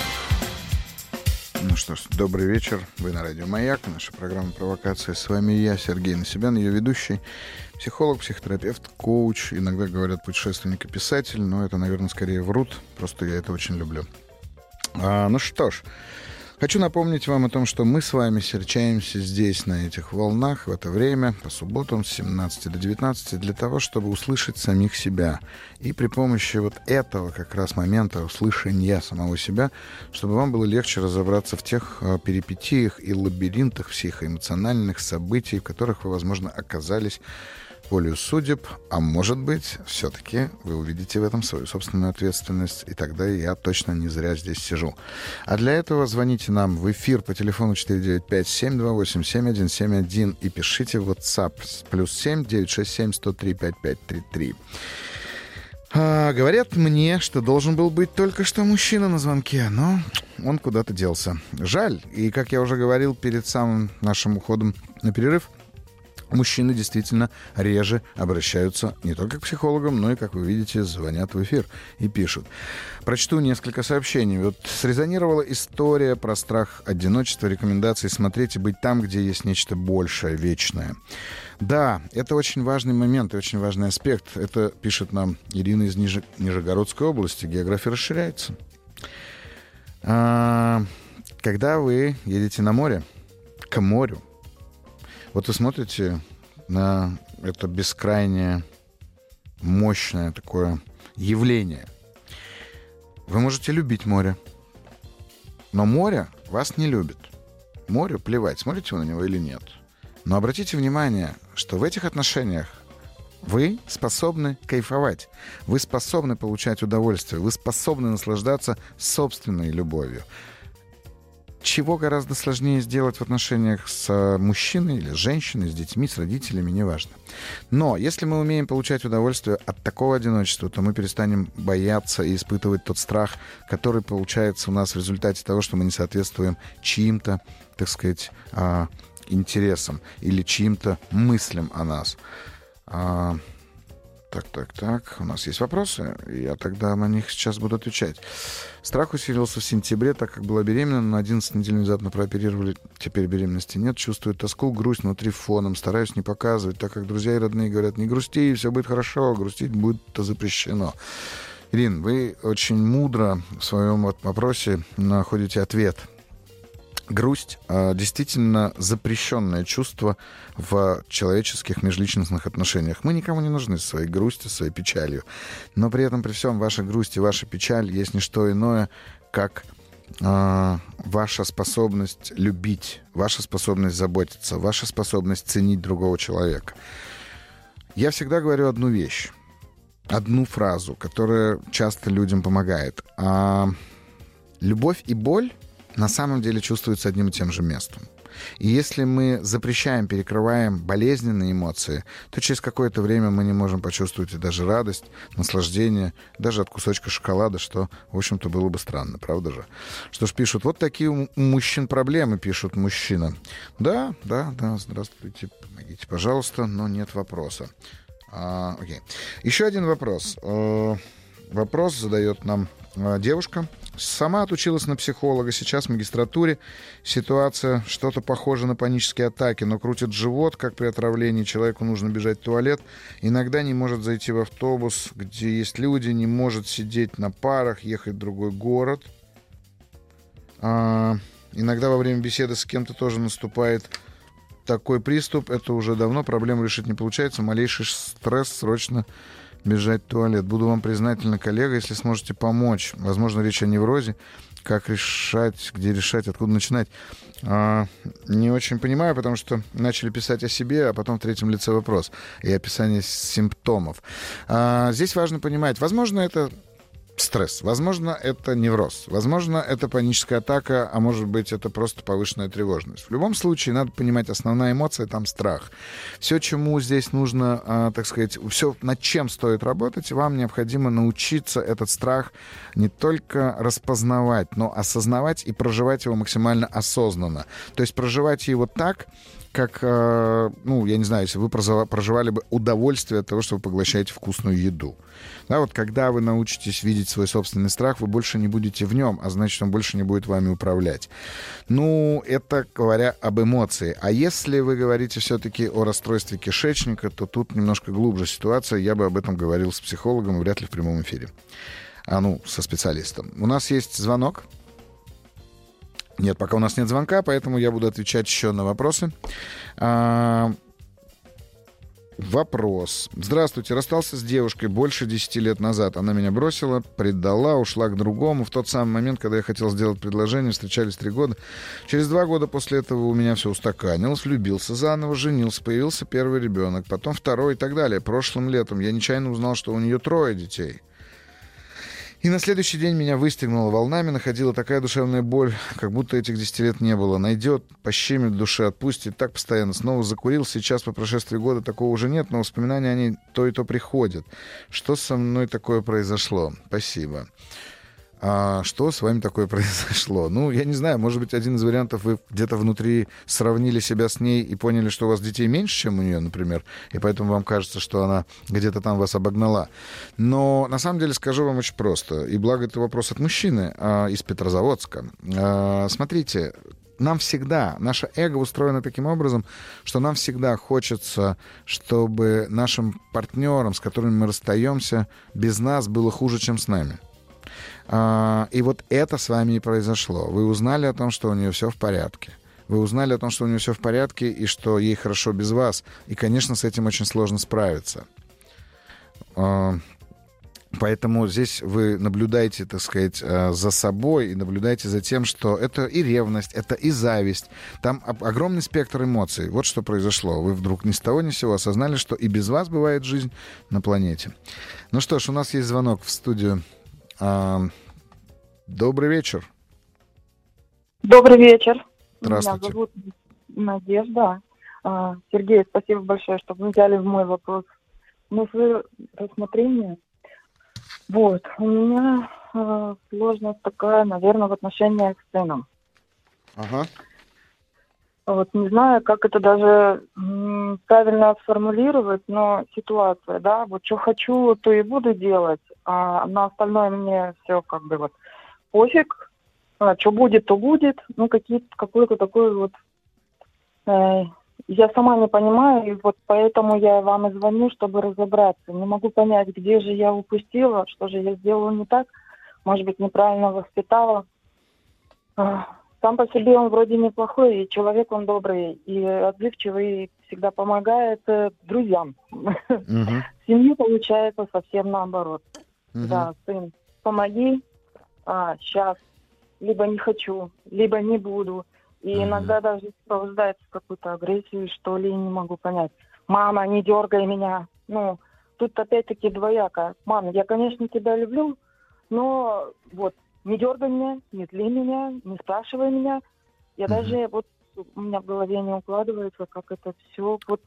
Ну что ж, добрый вечер. Вы на радио «Маяк». Наша программа «Провокация». С вами я, Сергей Насибян, ее ведущий. Психолог, психотерапевт, коуч. Иногда говорят путешественник и писатель, но это, наверное, скорее врут. Просто я это очень люблю. А, ну что ж, Хочу напомнить вам о том, что мы с вами встречаемся здесь, на этих волнах, в это время, по субботам с 17 до 19, для того, чтобы услышать самих себя. И при помощи вот этого как раз момента услышания самого себя, чтобы вам было легче разобраться в тех э, перипетиях и лабиринтах психоэмоциональных событий, в которых вы, возможно, оказались волею судеб, а может быть, все-таки вы увидите в этом свою собственную ответственность, и тогда я точно не зря здесь сижу. А для этого звоните нам в эфир по телефону 495-728-7171 и пишите в WhatsApp плюс 7 967 103 5533. А, говорят мне, что должен был быть только что мужчина на звонке, но он куда-то делся. Жаль. И, как я уже говорил перед самым нашим уходом на перерыв, мужчины действительно реже обращаются не только к психологам, но и, как вы видите, звонят в эфир и пишут. Прочту несколько сообщений. Вот срезонировала история про страх одиночества, рекомендации смотреть и быть там, где есть нечто большее, вечное. Да, это очень важный момент и очень важный аспект. Это пишет нам Ирина из Нижегородской области. География расширяется. А, когда вы едете на море, к морю, вот вы смотрите на это бескрайнее, мощное такое явление. Вы можете любить море, но море вас не любит. Морю плевать, смотрите вы на него или нет. Но обратите внимание, что в этих отношениях вы способны кайфовать, вы способны получать удовольствие, вы способны наслаждаться собственной любовью. Чего гораздо сложнее сделать в отношениях с э, мужчиной или женщиной, с детьми, с родителями, неважно. Но если мы умеем получать удовольствие от такого одиночества, то мы перестанем бояться и испытывать тот страх, который получается у нас в результате того, что мы не соответствуем чьим-то, так сказать, а, интересам или чьим-то мыслям о нас. Так, так, так. У нас есть вопросы. Я тогда на них сейчас буду отвечать. Страх усилился в сентябре, так как была беременна. На 11 недель внезапно прооперировали. Теперь беременности нет. Чувствую тоску, грусть внутри фоном. Стараюсь не показывать, так как друзья и родные говорят, не грусти, все будет хорошо. Грустить будет-то запрещено. Ирин, вы очень мудро в своем вопросе находите ответ – грусть э, действительно запрещенное чувство в человеческих межличностных отношениях. Мы никому не нужны своей грустью, своей печалью. Но при этом, при всем, ваша грусть и ваша печаль есть не что иное, как э, ваша способность любить, ваша способность заботиться, ваша способность ценить другого человека. Я всегда говорю одну вещь, одну фразу, которая часто людям помогает. А, любовь и боль на самом деле чувствуется одним и тем же местом. И если мы запрещаем, перекрываем болезненные эмоции, то через какое-то время мы не можем почувствовать и даже радость, наслаждение, даже от кусочка шоколада, что, в общем-то, было бы странно, правда же? Что ж, пишут, вот такие у мужчин проблемы, пишут мужчина. Да, да, да, здравствуйте, помогите, пожалуйста, но нет вопроса. А, окей. Еще один вопрос. Э, вопрос задает нам девушка. Сама отучилась на психолога, сейчас в магистратуре. Ситуация что-то похоже на панические атаки, но крутит живот, как при отравлении. Человеку нужно бежать в туалет. Иногда не может зайти в автобус, где есть люди, не может сидеть на парах, ехать в другой город. А, иногда во время беседы с кем-то тоже наступает такой приступ. Это уже давно проблему решить не получается. Малейший стресс срочно бежать в туалет. Буду вам признательна, коллега, если сможете помочь. Возможно, речь о неврозе. Как решать, где решать, откуда начинать. А, не очень понимаю, потому что начали писать о себе, а потом в третьем лице вопрос и описание симптомов. А, здесь важно понимать, возможно, это стресс. Возможно, это невроз. Возможно, это паническая атака, а может быть, это просто повышенная тревожность. В любом случае, надо понимать, основная эмоция там страх. Все, чему здесь нужно, а, так сказать, все, над чем стоит работать, вам необходимо научиться этот страх не только распознавать, но осознавать и проживать его максимально осознанно. То есть проживать его так, как, э, ну, я не знаю, если вы проживали бы удовольствие от того, что вы поглощаете вкусную еду. Да, вот когда вы научитесь видеть свой собственный страх, вы больше не будете в нем, а значит, он больше не будет вами управлять. Ну, это говоря об эмоции. А если вы говорите все-таки о расстройстве кишечника, то тут немножко глубже ситуация. Я бы об этом говорил с психологом, вряд ли в прямом эфире. А ну, со специалистом. У нас есть звонок. Нет, пока у нас нет звонка, поэтому я буду отвечать еще на вопросы. А, Вопрос. Здравствуйте. Расстался с девушкой больше 10 лет назад. Она меня бросила, предала, ушла к другому. В тот самый момент, когда я хотел сделать предложение, встречались три года. Через два года после этого у меня все устаканилось. Влюбился заново, женился, появился первый ребенок, потом второй и так далее. Прошлым летом я нечаянно узнал, что у нее трое детей. И на следующий день меня выстегнуло волнами, находила такая душевная боль, как будто этих 10 лет не было. Найдет, пощемит в душе, отпустит. Так постоянно. Снова закурил. Сейчас, по прошествии года, такого уже нет, но воспоминания о ней то и то приходят. Что со мной такое произошло? Спасибо. А что с вами такое произошло? Ну, я не знаю, может быть, один из вариантов вы где-то внутри сравнили себя с ней и поняли, что у вас детей меньше, чем у нее, например, и поэтому вам кажется, что она где-то там вас обогнала. Но на самом деле скажу вам очень просто, и благо это вопрос от мужчины а, из Петрозаводска. А, смотрите, нам всегда, наше эго устроено таким образом, что нам всегда хочется, чтобы нашим партнерам, с которыми мы расстаемся, без нас было хуже, чем с нами. А, и вот это с вами и произошло. Вы узнали о том, что у нее все в порядке. Вы узнали о том, что у нее все в порядке и что ей хорошо без вас. И, конечно, с этим очень сложно справиться. А, Поэтому здесь вы наблюдаете, так сказать, э, за собой и наблюдаете за тем, что это и ревность, это и зависть. Там огромный спектр эмоций. Вот что произошло. Вы вдруг ни с того ни с сего осознали, что и без вас бывает жизнь на планете. Ну что ж, у нас есть звонок в студию. Добрый вечер. Добрый вечер. Здравствуйте. Меня зовут Надежда. А, Сергей, спасибо большое, что вы взяли в мой вопрос на свое рассмотрение. Вот, у меня э, сложность такая, наверное, в отношениях с сыном. Ага. Вот не знаю, как это даже м, правильно сформулировать, но ситуация, да, вот что хочу, то и буду делать, а на остальное мне все как бы вот пофиг, а, что будет, то будет, ну какие какой-то такой вот э, я сама не понимаю, и вот поэтому я вам и звоню, чтобы разобраться. Не могу понять, где же я упустила, что же я сделала не так. Может быть, неправильно воспитала. А, сам по себе он вроде неплохой, и человек он добрый, и отзывчивый, и всегда помогает э, друзьям. Угу. В семье получается совсем наоборот. Угу. Да, сын, помоги, а, сейчас, либо не хочу, либо не буду. И Мгм. иногда даже сопровождается какую-то агрессию, что ли, не могу понять. Мама, не дергай меня. Ну, тут опять-таки двояко. Мам, я, конечно, тебя люблю, но вот не дергай меня, не зли меня, не спрашивай меня. Я Мгм. даже вот у меня в голове не укладывается, как это все вот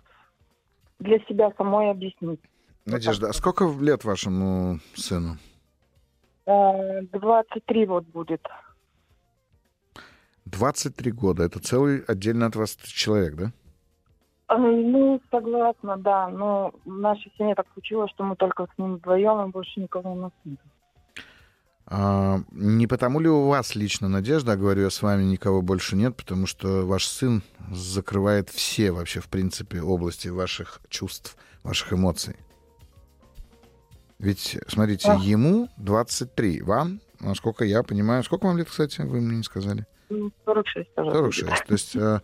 для себя самой объяснить. Надежда, а сколько лет вашему сыну? Э, 23 вот будет. 23 года. Это целый отдельно от вас человек, да? Э, Ну, согласна, да. Но в нашей семье так случилось, что мы только с ним вдвоем, и больше никого у нас нет. А, не потому ли у вас лично надежда, а говорю я с вами, никого больше нет, потому что ваш сын закрывает все вообще, в принципе, области ваших чувств, ваших эмоций. Ведь, смотрите, А. ему 23, вам, насколько я понимаю, сколько вам лет, кстати, вы мне не сказали? Ну, 46 тоже. 46. То есть, э,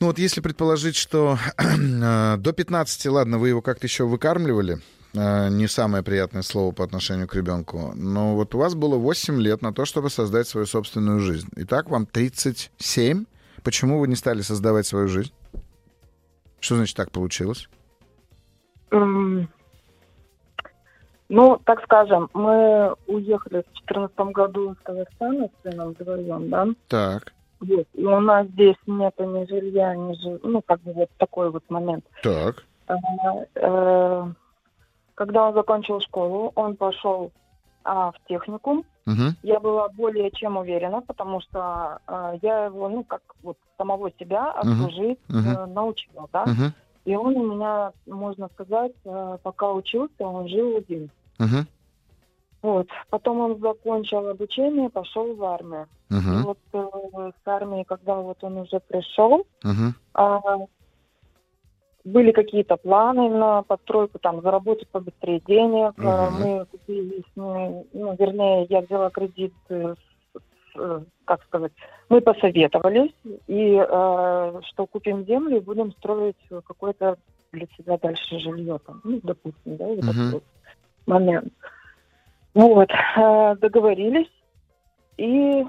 ну вот если предположить, что э, до 15, ладно, вы его как-то еще выкармливали, э, не самое приятное слово по отношению к ребенку, но вот у вас было 8 лет на то, чтобы создать свою собственную жизнь. Итак, вам 37. Почему вы не стали создавать свою жизнь? Что значит так получилось? М, Ну, так скажем, мы уехали в 2014 году из Казахстана с сыном вдвоем, да? Так, Вот. И у нас здесь нет ни жилья, ни жи... Ну, как бы вот такой вот момент. так. А, э, Когда он закончил школу, он пошел а, в техникум. Мгм, Я была более чем уверена, потому что а, я его, ну, как вот самого себя обслужить мгм. э, научила, да. мгм, И он у меня, можно сказать, э, пока учился, он жил один. Мгм, Вот. Потом он закончил обучение, пошел в армию. Мгм, вот э, с армии, когда вот он уже пришел, мгм, а, были какие-то планы на подстройку, там, заработать побыстрее денег. Мгм. Мы купили, ним, ну, вернее, я взяла кредит, э, э, как сказать, мы посоветовались, и э, что купим землю и будем строить какое-то для себя дальше жилье, там, ну, допустим, да, вот Мгм. Момент. Вот, э, договорились, и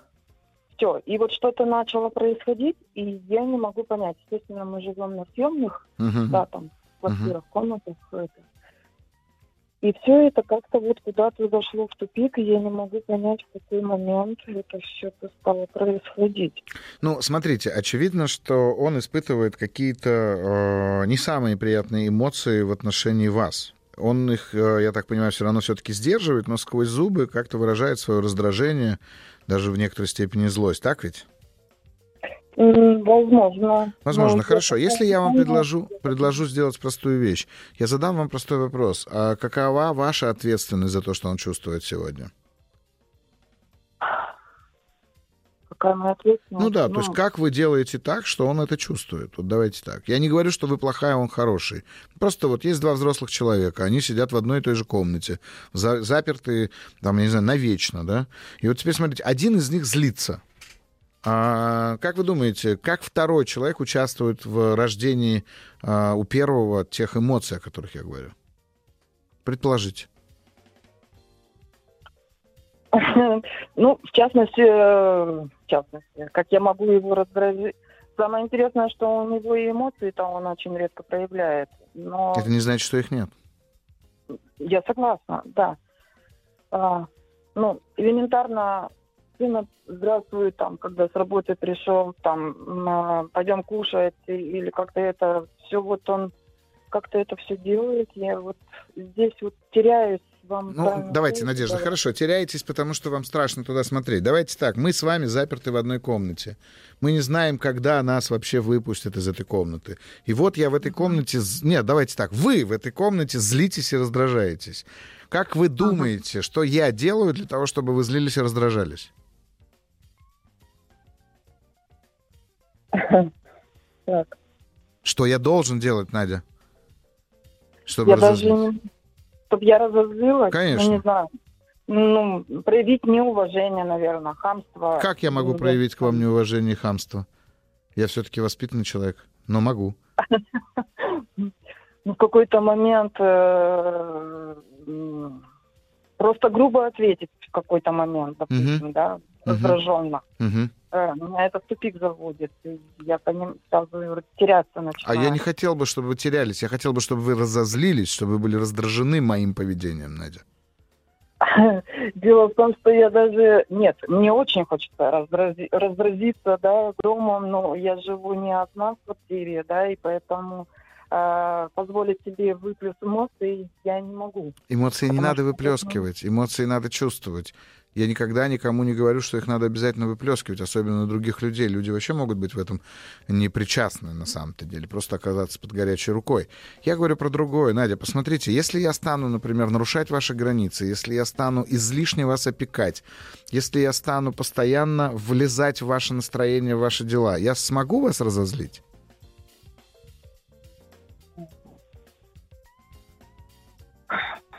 все. И вот что-то начало происходить, и я не могу понять. Естественно, мы живем на съемных, мгм. да, там, квартирах, комнатах. Это. И все это как-то вот куда-то зашло в тупик, и я не могу понять, в какой момент это все стало происходить. Ну, смотрите, очевидно, что он испытывает какие-то э, не самые приятные эмоции в отношении вас. Он их, э, я так понимаю, все равно все-таки сдерживает, но сквозь зубы как-то выражает свое раздражение, даже в некоторой степени злость, так ведь? Возможно. Возможно, Но хорошо. Если я вам предложу, предложу сделать простую вещь, я задам вам простой вопрос. А какова ваша ответственность за то, что он чувствует сегодня? Моя ответственность. Ну да, то есть как вы делаете так, что он это чувствует? Вот давайте так. Я не говорю, что вы плохая, он хороший. Просто вот есть два взрослых человека, они сидят в одной и той же комнате, за, запертые, там, я не знаю, навечно, да? И вот теперь смотрите, один из них злится. А как вы думаете, как второй человек участвует в рождении а, у первого тех эмоций, о которых я говорю? Предположите. Ну, в частности, э, в частности, как я могу его раздражить. Самое интересное, что у него и эмоции-то он очень редко проявляет. Но... Это не значит, что их нет. Я согласна, да. А, ну, элементарно сына здравствуй, там, когда с работы пришел, там, пойдем кушать, или как-то это все вот он как-то это все делает. Я вот здесь вот теряюсь вам... Ну, давайте, Надежда, да. хорошо, теряетесь, потому что вам страшно туда смотреть. Давайте так, мы с вами заперты в одной комнате. Мы не знаем, когда нас вообще выпустят из этой комнаты. И вот я в этой комнате... Нет, давайте так, вы в этой комнате злитесь и раздражаетесь. Как вы думаете, ага. что я делаю для того, чтобы вы злились и раздражались? Так. Что я должен делать, Надя? Чтобы я даже не чтобы я разозлилась? Конечно. Ну, не знаю. Ну, проявить неуважение, наверное, хамство. Как я могу проявить к вам неуважение и хамство? Я все-таки воспитанный человек, но могу. Ну, в какой-то момент э, просто грубо ответить в какой-то момент, допустим, да, раздраженно. Э, меня это в тупик заводит. Я по ним сразу теряться начинаю. А я не хотел бы, чтобы вы терялись. Я хотел бы, чтобы вы разозлились, чтобы вы были раздражены моим поведением, Надя. Дело в том, что я даже... Нет, мне очень хочется разрази... разразиться, да, громом, но я живу не одна в квартире, да, и поэтому э, позволить себе выплеск эмоций я не могу. Эмоции не надо выплескивать, эмоции надо чувствовать. Я никогда никому не говорю, что их надо обязательно выплескивать, особенно на других людей. Люди вообще могут быть в этом непричастны на самом-то деле, просто оказаться под горячей рукой. Я говорю про другое. Надя, посмотрите, если я стану, например, нарушать ваши границы, если я стану излишне вас опекать, если я стану постоянно влезать в ваше настроение, в ваши дела, я смогу вас разозлить?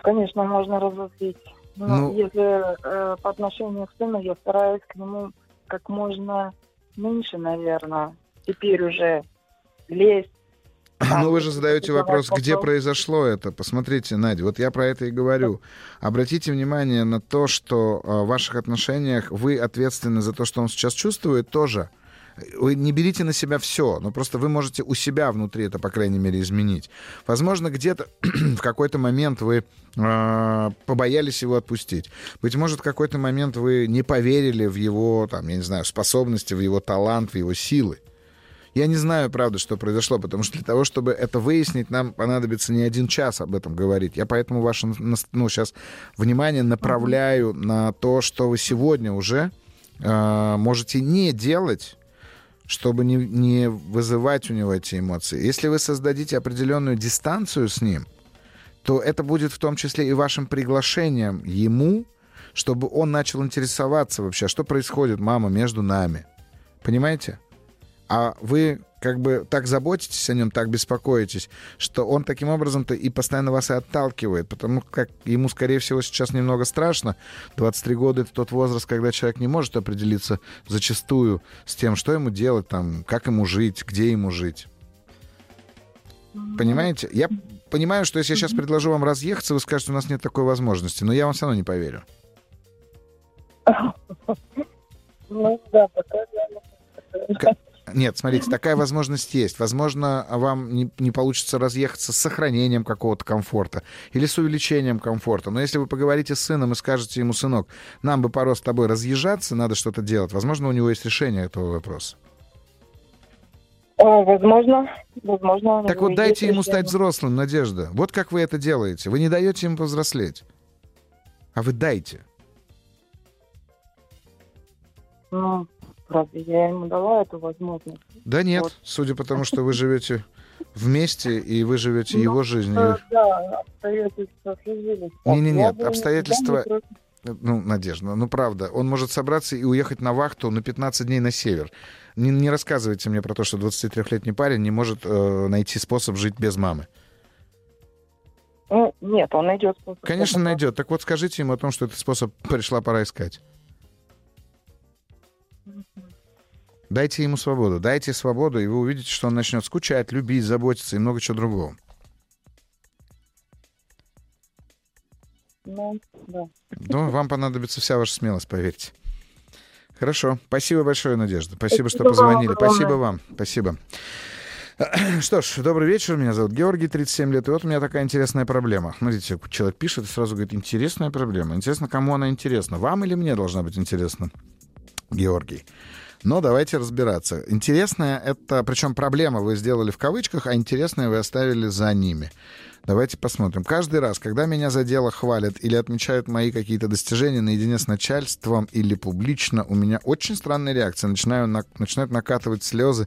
Конечно, можно разозлить. Но ну, если э, по отношению к сыну, я стараюсь к нему как можно меньше, наверное, теперь уже лезть. Ну, вы же задаете вопрос, где произошло это. Посмотрите, Надя, вот я про это и говорю. Обратите внимание на то, что э, в ваших отношениях вы ответственны за то, что он сейчас чувствует, тоже. Вы не берите на себя все, но просто вы можете у себя внутри это, по крайней мере, изменить. Возможно, где-то в какой-то момент вы э, побоялись его отпустить. Быть может, в какой-то момент вы не поверили в его, там, я не знаю, способности, в его талант, в его силы. Я не знаю, правда, что произошло, потому что для того, чтобы это выяснить, нам понадобится не один час об этом говорить. Я поэтому ваше ну, сейчас внимание направляю на то, что вы сегодня уже э, можете не делать чтобы не, не вызывать у него эти эмоции. Если вы создадите определенную дистанцию с ним, то это будет в том числе и вашим приглашением ему, чтобы он начал интересоваться вообще, что происходит, мама, между нами. Понимаете? А вы как бы так заботитесь о нем, так беспокоитесь, что он таким образом-то и постоянно вас и отталкивает, потому как ему, скорее всего, сейчас немного страшно. 23 года — это тот возраст, когда человек не может определиться зачастую с тем, что ему делать, там, как ему жить, где ему жить. Понимаете? Я понимаю, что если я сейчас предложу вам разъехаться, вы скажете, у нас нет такой возможности, но я вам все равно не поверю. Ну да, пока нет, смотрите, такая возможность есть. Возможно, вам не, не получится разъехаться с сохранением какого-то комфорта или с увеличением комфорта. Но если вы поговорите с сыном и скажете ему, сынок, нам бы пора с тобой разъезжаться, надо что-то делать, возможно, у него есть решение этого вопроса. Возможно, возможно. Так вот дайте ему решение. стать взрослым, Надежда. Вот как вы это делаете. Вы не даете ему повзрослеть, а вы дайте. Ну, Разве я ему дала эту возможность? Да нет, вот. судя по тому, что вы живете вместе, и вы живете ну, его жизнью. Да, обстоятельства сложились. Не-не-нет, обстоятельства... ну, Надежда, ну правда, он может собраться и уехать на вахту на 15 дней на север. Не, не рассказывайте мне про то, что 23-летний парень не может э, найти способ жить без мамы. Ну, нет, он найдет способ. Конечно, найдет. Так вот, скажите ему о том, что этот способ пришла пора искать. Дайте ему свободу. Дайте свободу, и вы увидите, что он начнет скучать, любить, заботиться и много чего другого. Ну, да. Ну, вам понадобится вся ваша смелость, поверьте. Хорошо. Спасибо большое, Надежда. Спасибо, что Спасибо вам позвонили. огромное. Спасибо вам. Спасибо. Что ж, добрый вечер. Меня зовут Георгий, 37 лет. И вот у меня такая интересная проблема. Смотрите, человек пишет и сразу говорит, интересная проблема. Интересно, кому она интересна? Вам или мне должна быть интересна? Георгий. Но давайте разбираться. Интересное это, причем проблема вы сделали в кавычках, а интересное вы оставили за ними. Давайте посмотрим. Каждый раз, когда меня за дело хвалят или отмечают мои какие-то достижения наедине с начальством или публично, у меня очень странная реакция. Начинаю на- начинают накатывать слезы.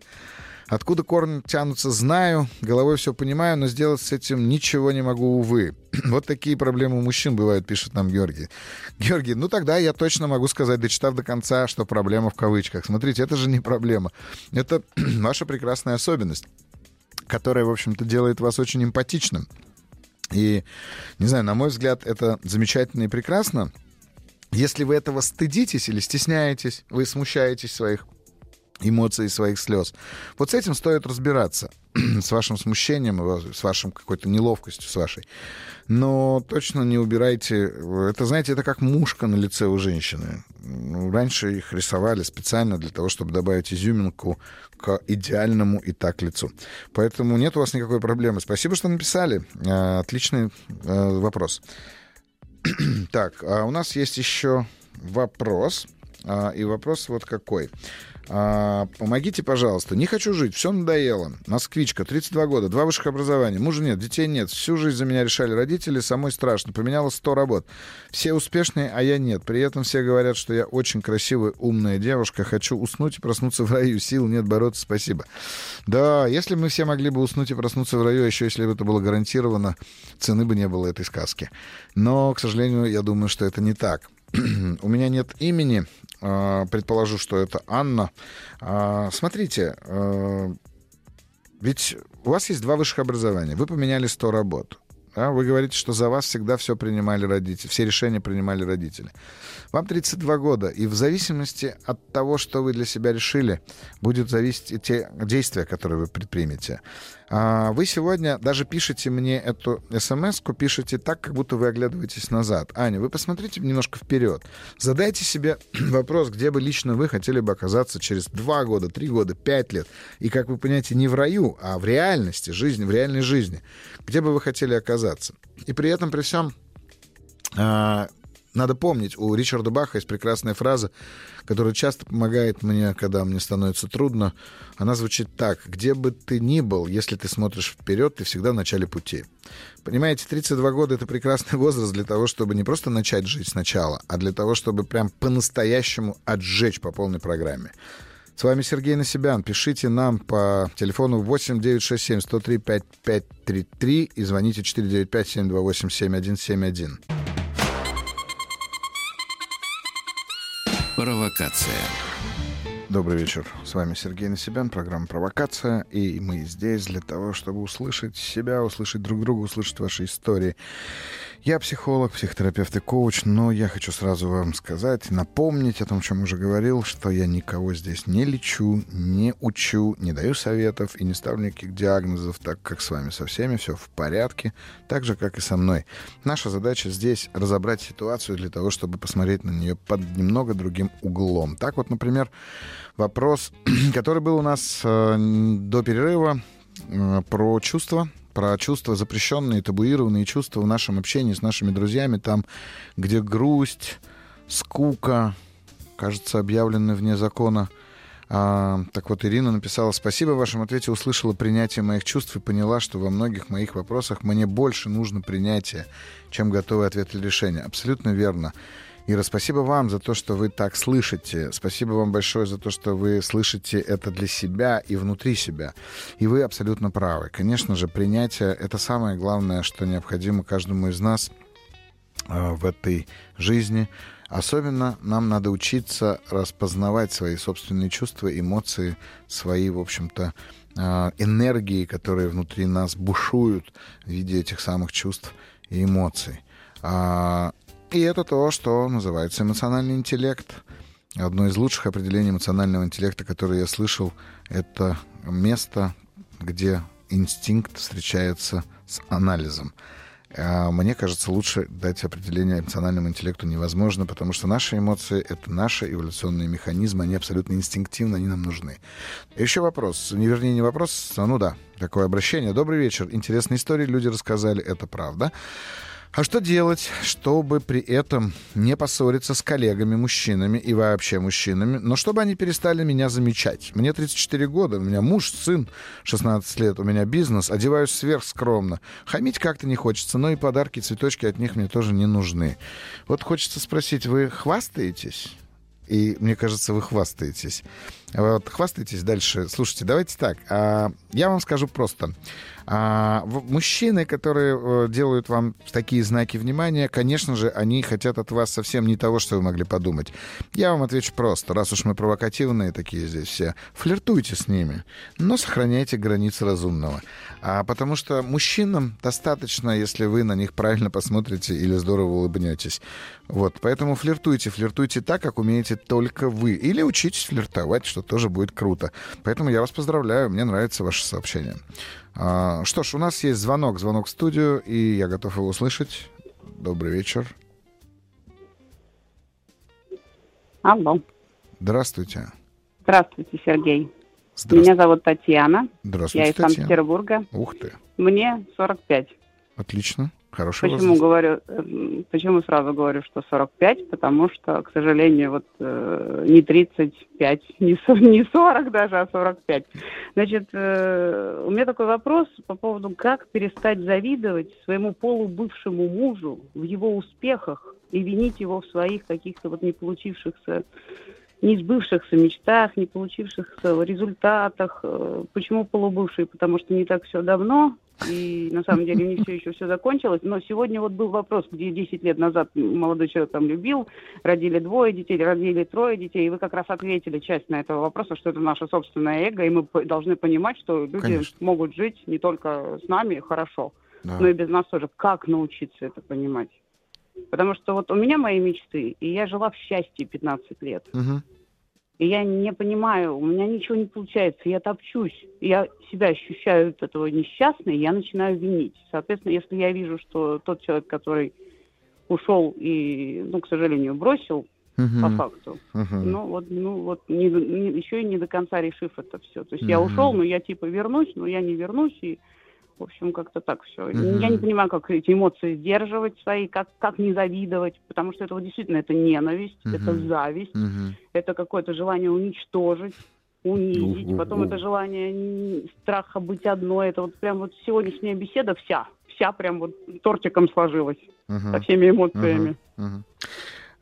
Откуда корни тянутся, знаю, головой все понимаю, но сделать с этим ничего не могу, увы. Вот такие проблемы у мужчин бывают, пишет нам Георгий. Георгий, ну тогда я точно могу сказать, дочитав до конца, что проблема в кавычках. Смотрите, это же не проблема. Это ваша прекрасная особенность, которая, в общем-то, делает вас очень эмпатичным. И, не знаю, на мой взгляд, это замечательно и прекрасно. Если вы этого стыдитесь или стесняетесь, вы смущаетесь своих эмоций, своих слез. Вот с этим стоит разбираться, с вашим смущением, с вашим какой-то неловкостью, с вашей. Но точно не убирайте... Это, знаете, это как мушка на лице у женщины. Ну, Раньше их рисовали специально для того, чтобы добавить изюминку к идеальному и так лицу. Поэтому нет у вас никакой проблемы. Спасибо, что написали. Э, Отличный э, вопрос. Так, а у нас есть еще вопрос. А, И вопрос вот какой. А, помогите, пожалуйста. Не хочу жить, все надоело. Москвичка, 32 года, два высших образования. Мужа нет, детей нет. Всю жизнь за меня решали родители, самой страшно. Поменяла 100 работ. Все успешные, а я нет. При этом все говорят, что я очень красивая, умная девушка. Хочу уснуть и проснуться в раю. Сил нет бороться, спасибо. Да, если мы все могли бы уснуть и проснуться в раю, а еще если бы это было гарантировано, цены бы не было этой сказки. Но, к сожалению, я думаю, что это не так. У меня нет имени. А, Предположу, что это Анна. А, Смотрите, а, ведь у вас есть два высших образования. Вы поменяли 100 работ. Вы говорите, что за вас всегда все принимали родители, все решения принимали родители. Вам 32 года, и в зависимости от того, что вы для себя решили, будет зависеть и те действия, которые вы предпримете. А Вы сегодня даже пишете мне эту смс пишете так, как будто вы оглядываетесь назад. Аня, вы посмотрите немножко вперед. Задайте себе вопрос, где бы лично вы хотели бы оказаться через два года, три года, пять лет. И, как вы понимаете, не в раю, а в реальности, жизни, в реальной жизни. Где бы вы хотели оказаться? И при этом, при всем, а, надо помнить, у Ричарда Баха есть прекрасная фраза, которая часто помогает мне, когда мне становится трудно. Она звучит так. «Где бы ты ни был, если ты смотришь вперед, ты всегда в начале пути». Понимаете, 32 года — это прекрасный возраст для того, чтобы не просто начать жить сначала, а для того, чтобы прям по-настоящему отжечь по полной программе. С вами Сергей Насибян. Пишите нам по телефону 8 967 103 5533 и звоните 495 728 7171. Провокация. Добрый вечер. С вами Сергей Насибян, программа «Провокация». И мы здесь для того, чтобы услышать себя, услышать друг друга, услышать ваши истории. Я психолог, психотерапевт и коуч, но я хочу сразу вам сказать, напомнить о том, чем уже говорил, что я никого здесь не лечу, не учу, не даю советов и не ставлю никаких диагнозов, так как с вами со всеми все в порядке, так же, как и со мной. Наша задача здесь разобрать ситуацию для того, чтобы посмотреть на нее под немного другим углом. Так вот, например, вопрос, который был у нас э, до перерыва э, про чувства, про чувства запрещенные, табуированные чувства в нашем общении с нашими друзьями, там, где грусть, скука, кажется, объявлены вне закона. А, так вот, Ирина написала, спасибо в вашем ответе, услышала принятие моих чувств и поняла, что во многих моих вопросах мне больше нужно принятия, чем готовый ответ или решение. Абсолютно верно. Ира, спасибо вам за то, что вы так слышите. Спасибо вам большое за то, что вы слышите это для себя и внутри себя. И вы абсолютно правы. Конечно же, принятие — это самое главное, что необходимо каждому из нас э, в этой жизни. Особенно нам надо учиться распознавать свои собственные чувства, эмоции, свои, в общем-то, э, энергии, которые внутри нас бушуют в виде этих самых чувств и эмоций. И это то, что называется эмоциональный интеллект. Одно из лучших определений эмоционального интеллекта, которое я слышал, это место, где инстинкт встречается с анализом. А, мне кажется, лучше дать определение эмоциональному интеллекту невозможно, потому что наши эмоции — это наши эволюционные механизмы, они абсолютно инстинктивны, они нам нужны. Еще вопрос, не вернее не вопрос, а ну да, такое обращение. Добрый вечер, интересные истории люди рассказали, это правда. А что делать, чтобы при этом не поссориться с коллегами, мужчинами и вообще мужчинами, но чтобы они перестали меня замечать? Мне 34 года, у меня муж, сын 16 лет, у меня бизнес, одеваюсь сверхскромно. Хамить как-то не хочется, но и подарки, цветочки от них мне тоже не нужны. Вот хочется спросить, вы хвастаетесь? И мне кажется, вы хвастаетесь. Вот, хвастаетесь дальше. Слушайте, давайте так. А, я вам скажу просто. А, мужчины, которые э, делают вам такие знаки внимания, конечно же, они хотят от вас совсем не того, что вы могли подумать. Я вам отвечу просто. Раз уж мы провокативные такие здесь все, флиртуйте с ними, но сохраняйте границы разумного. А, потому что мужчинам достаточно, если вы на них правильно посмотрите или здорово улыбнетесь. Вот, поэтому флиртуйте, флиртуйте так, как умеете только вы. Или учитесь флиртовать, что тоже будет круто. Поэтому я вас поздравляю, мне нравится ваше сообщение. А, что ж, у нас есть звонок, звонок в студию, и я готов его услышать. Добрый вечер. Алло. Здравствуйте. Здравствуйте, Сергей. Здравствуйте. Меня зовут Татьяна. Здравствуйте, Я из. Санкт-Петербурга. Ух ты. Мне 45. Отлично. Хороший Почему возраст. говорю, э, почему сразу говорю, что 45? Потому что, к сожалению, вот э, не 35, не, не 40 даже, а 45. Значит, э, у меня такой вопрос по поводу, как перестать завидовать своему полубывшему мужу в его успехах и винить его в своих каких-то вот не получившихся не сбывшихся мечтах, не получившихся результатах. Э, Почему полубывший? Потому что не так все давно, и на самом деле не все еще все закончилось. Но сегодня вот был вопрос, где 10 лет назад молодой человек там любил, родили двое детей, родили трое детей, и вы как раз ответили часть на этого вопроса, что это наше собственное эго, и мы должны понимать, что люди Конечно. могут жить не только с нами хорошо, Да. но и без нас тоже. Как научиться это понимать? Потому что вот у меня мои мечты, и я жила в счастье 15 лет. Мгм. И я не понимаю, у меня ничего не получается, я топчусь, я себя ощущаю от этого несчастной, я начинаю винить. Соответственно, если я вижу, что тот человек, который ушел и, ну, к сожалению, бросил Мгм. по факту, Мгм. ну вот, ну вот, не, не- еще и не до конца решив это все. То есть я Мгм. ушел, но я типа вернусь, но я не вернусь и в общем, как-то так все. Мгм. Я не понимаю, как эти эмоции сдерживать свои, как, как не завидовать, потому что это вот действительно это ненависть, это Мгм. зависть, Мгм. это какое-то желание уничтожить, унизить, Ну, потом это желание страха быть одной. Это вот прям вот сегодняшняя беседа вся, вся прям вот тортиком сложилась Мгм. со всеми эмоциями. Мгм. Мгм.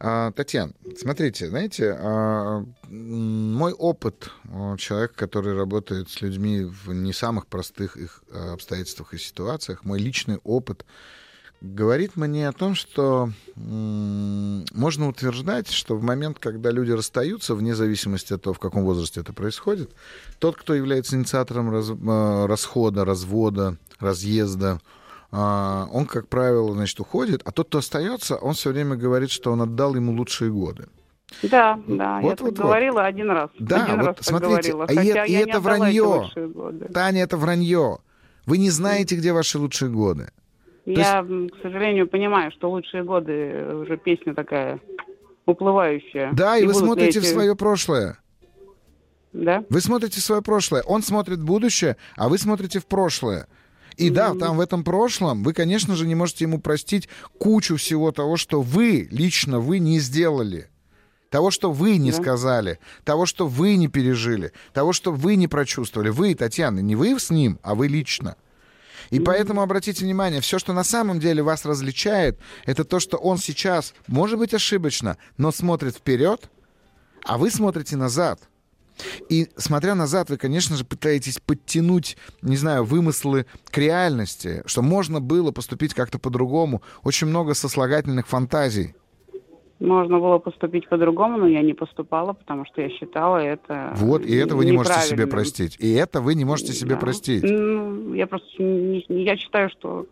А, Татьяна, смотрите, знаете, а, мой опыт человека, который работает с людьми в не самых простых их а, обстоятельствах и ситуациях, мой личный опыт говорит мне о том, что можно утверждать, что в момент, когда люди расстаются, вне зависимости от того, в каком возрасте это происходит, тот, кто является инициатором раз- расхода, развода, разъезда, он, как правило, значит, уходит, а тот, кто остается, он все время говорит, что он отдал ему лучшие годы. Да, да, Вот, я так вот, вот. говорила один раз. Да, один вот раз смотрите, говорила. а и Хотя это- и я не это вранье. Таня, это вранье. Вы не знаете, где ваши лучшие годы. Я, м, к сожалению, понимаю, что лучшие годы э, уже песня такая уплывающая. Да, и, вы будут ли смотрите в эти- свое прошлое. Да? Вы смотрите в свое прошлое. Он смотрит в будущее, а вы смотрите в прошлое. И да, там в этом прошлом вы, конечно же, не можете ему простить кучу всего того, что вы, лично вы не сделали. Того, что вы не Да. сказали, того, что вы не пережили, того, что вы не прочувствовали. Вы, Татьяна, не вы с ним, а вы лично. И поэтому обратите внимание, все, что на самом деле вас различает, это то, что он сейчас, может быть, ошибочно, но смотрит вперед, а вы смотрите назад. И смотря назад, вы, конечно же, пытаетесь подтянуть, не знаю, вымыслы к реальности, что можно было поступить как-то по-другому. Очень много сослагательных фантазий. Можно было поступить по-другому, но я не поступала, потому что я считала это Вот, и это вы не можете себе простить. И это вы не можете себе Да. простить. Ну, я просто не- я считаю, что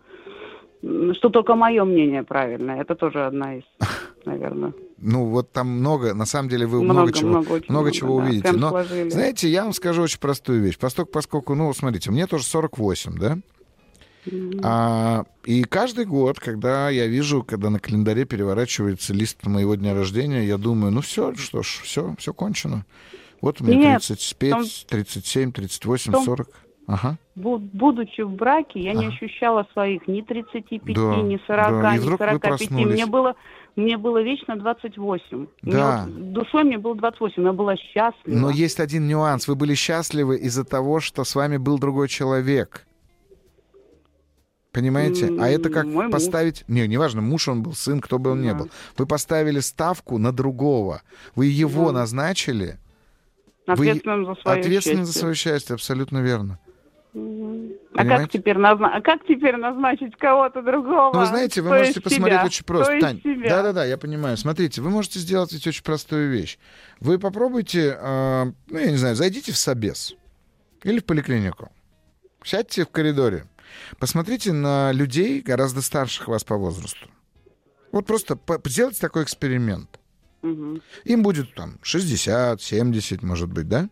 что только мое мнение правильное. Это тоже одна из, наверное. Ну, вот там много, на самом деле вы много, Много, чего, много, много много, чего да. увидите. Но, сложили. знаете, я вам скажу очень простую вещь. Поскольку, поскольку ну, смотрите, мне тоже 48, да? А, и каждый год, когда я вижу, когда на календаре переворачивается лист моего дня рождения, я думаю, ну все, что ж, все, все кончено. Вот мне Нет, 35, том- 37, 38, том- 40. Ага. Бу- Будучи в браке, я не Ага. ощущала своих ни 35, Да, ни 40, да, ни вдруг вы 45. проснулись. Мне было, мне было вечно 28. Мне Да. вот душой мне было 28, я была счастлива. Но есть один нюанс. Вы были счастливы из-за того, что с вами был другой человек. Понимаете? А это как мой муж. поставить... Не, неважно, муж он был, сын, кто бы он ни Да. был. Вы поставили ставку на другого. Вы его Да. назначили. Ответственным за свое Ответственны за счастье. свое счастье, абсолютно верно. Мгм. А Понимаете? как теперь, назна... а как теперь назначить кого-то другого? Ну, вы знаете, вы Кто можете посмотреть себя? очень просто. Кто Тань, да-да-да, я понимаю. Смотрите, вы можете сделать ведь очень простую вещь. Вы попробуйте, э, ну, я не знаю, зайдите в собес или в поликлинику. Сядьте в коридоре. Посмотрите на людей, гораздо старших вас по возрасту. Вот просто по- сделайте такой эксперимент. Мгм. Им будет там 60, 70, может быть, да?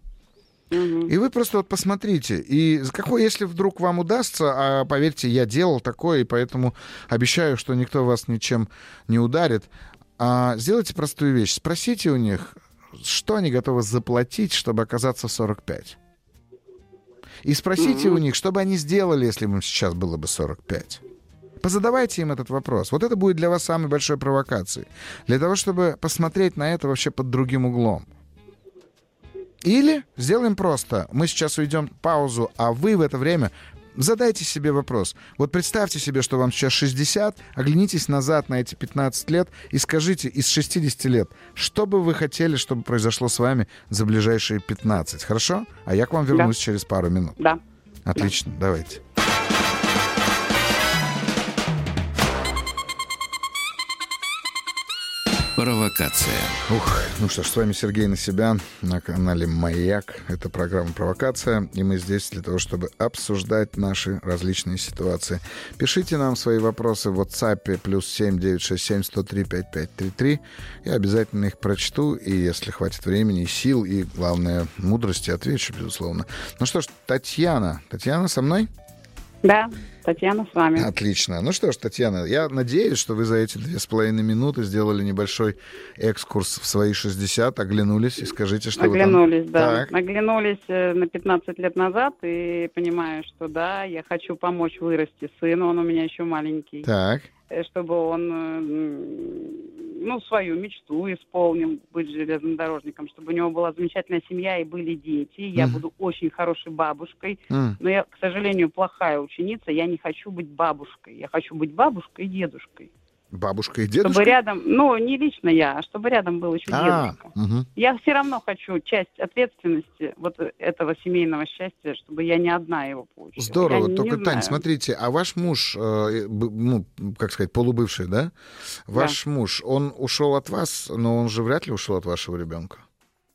И вы просто вот посмотрите, и какой, если вдруг вам удастся, а поверьте, я делал такое, и поэтому обещаю, что никто вас ничем не ударит, а, сделайте простую вещь. Спросите у них, что они готовы заплатить, чтобы оказаться в 45. И спросите у них, что бы они сделали, если бы им сейчас было бы 45. Позадавайте им этот вопрос. Вот это будет для вас самой большой провокацией. Для того, чтобы посмотреть на это вообще под другим углом. Или сделаем просто. Мы сейчас уйдем паузу, а вы в это время задайте себе вопрос. Вот представьте себе, что вам сейчас 60, оглянитесь назад на эти 15 лет и скажите из 60 лет, что бы вы хотели, чтобы произошло с вами за ближайшие 15. Хорошо? А я к вам вернусь через пару минут. Да. Отлично, давайте. Провокация. Ух, ну что ж, с вами Сергей Насибян на канале «Маяк». Это программа «Провокация», и мы здесь для того, чтобы обсуждать наши различные ситуации. Пишите нам свои вопросы в WhatsApp плюс 7 967 103 5533. Я обязательно их прочту, и если хватит времени, сил, и, главное, мудрости, отвечу, безусловно. Ну что ж, Татьяна. Татьяна со мной? Да, Татьяна с вами. Отлично. Ну что ж, Татьяна, я надеюсь, что вы за эти две с половиной минуты сделали небольшой экскурс в свои 60, оглянулись и скажите, что Оглянулись, вы там... да. Так. Оглянулись э, на 15 лет назад и понимаю, что да, я хочу помочь вырасти сыну, он у меня еще маленький, Так. э, чтобы он, э, ну, свою мечту исполнил, быть железнодорожником, чтобы у него была замечательная семья и были дети. Я Мгм. буду очень хорошей бабушкой. М, Но я, к сожалению, плохая ученица. Я не хочу быть бабушкой. Я хочу быть бабушкой и дедушкой. Бабушка и дедушка? Чтобы рядом, ну, не лично я, а чтобы рядом был еще А, дедушка. мгм. Я все равно хочу часть ответственности вот этого семейного счастья, чтобы я не одна его получила. Здорово. Я не Только, Тань, знаю. смотрите, а ваш муж, э, б- ну, как сказать, полубывший, да? Ваш муж, он ушел от вас, но он же вряд ли ушел от вашего ребенка.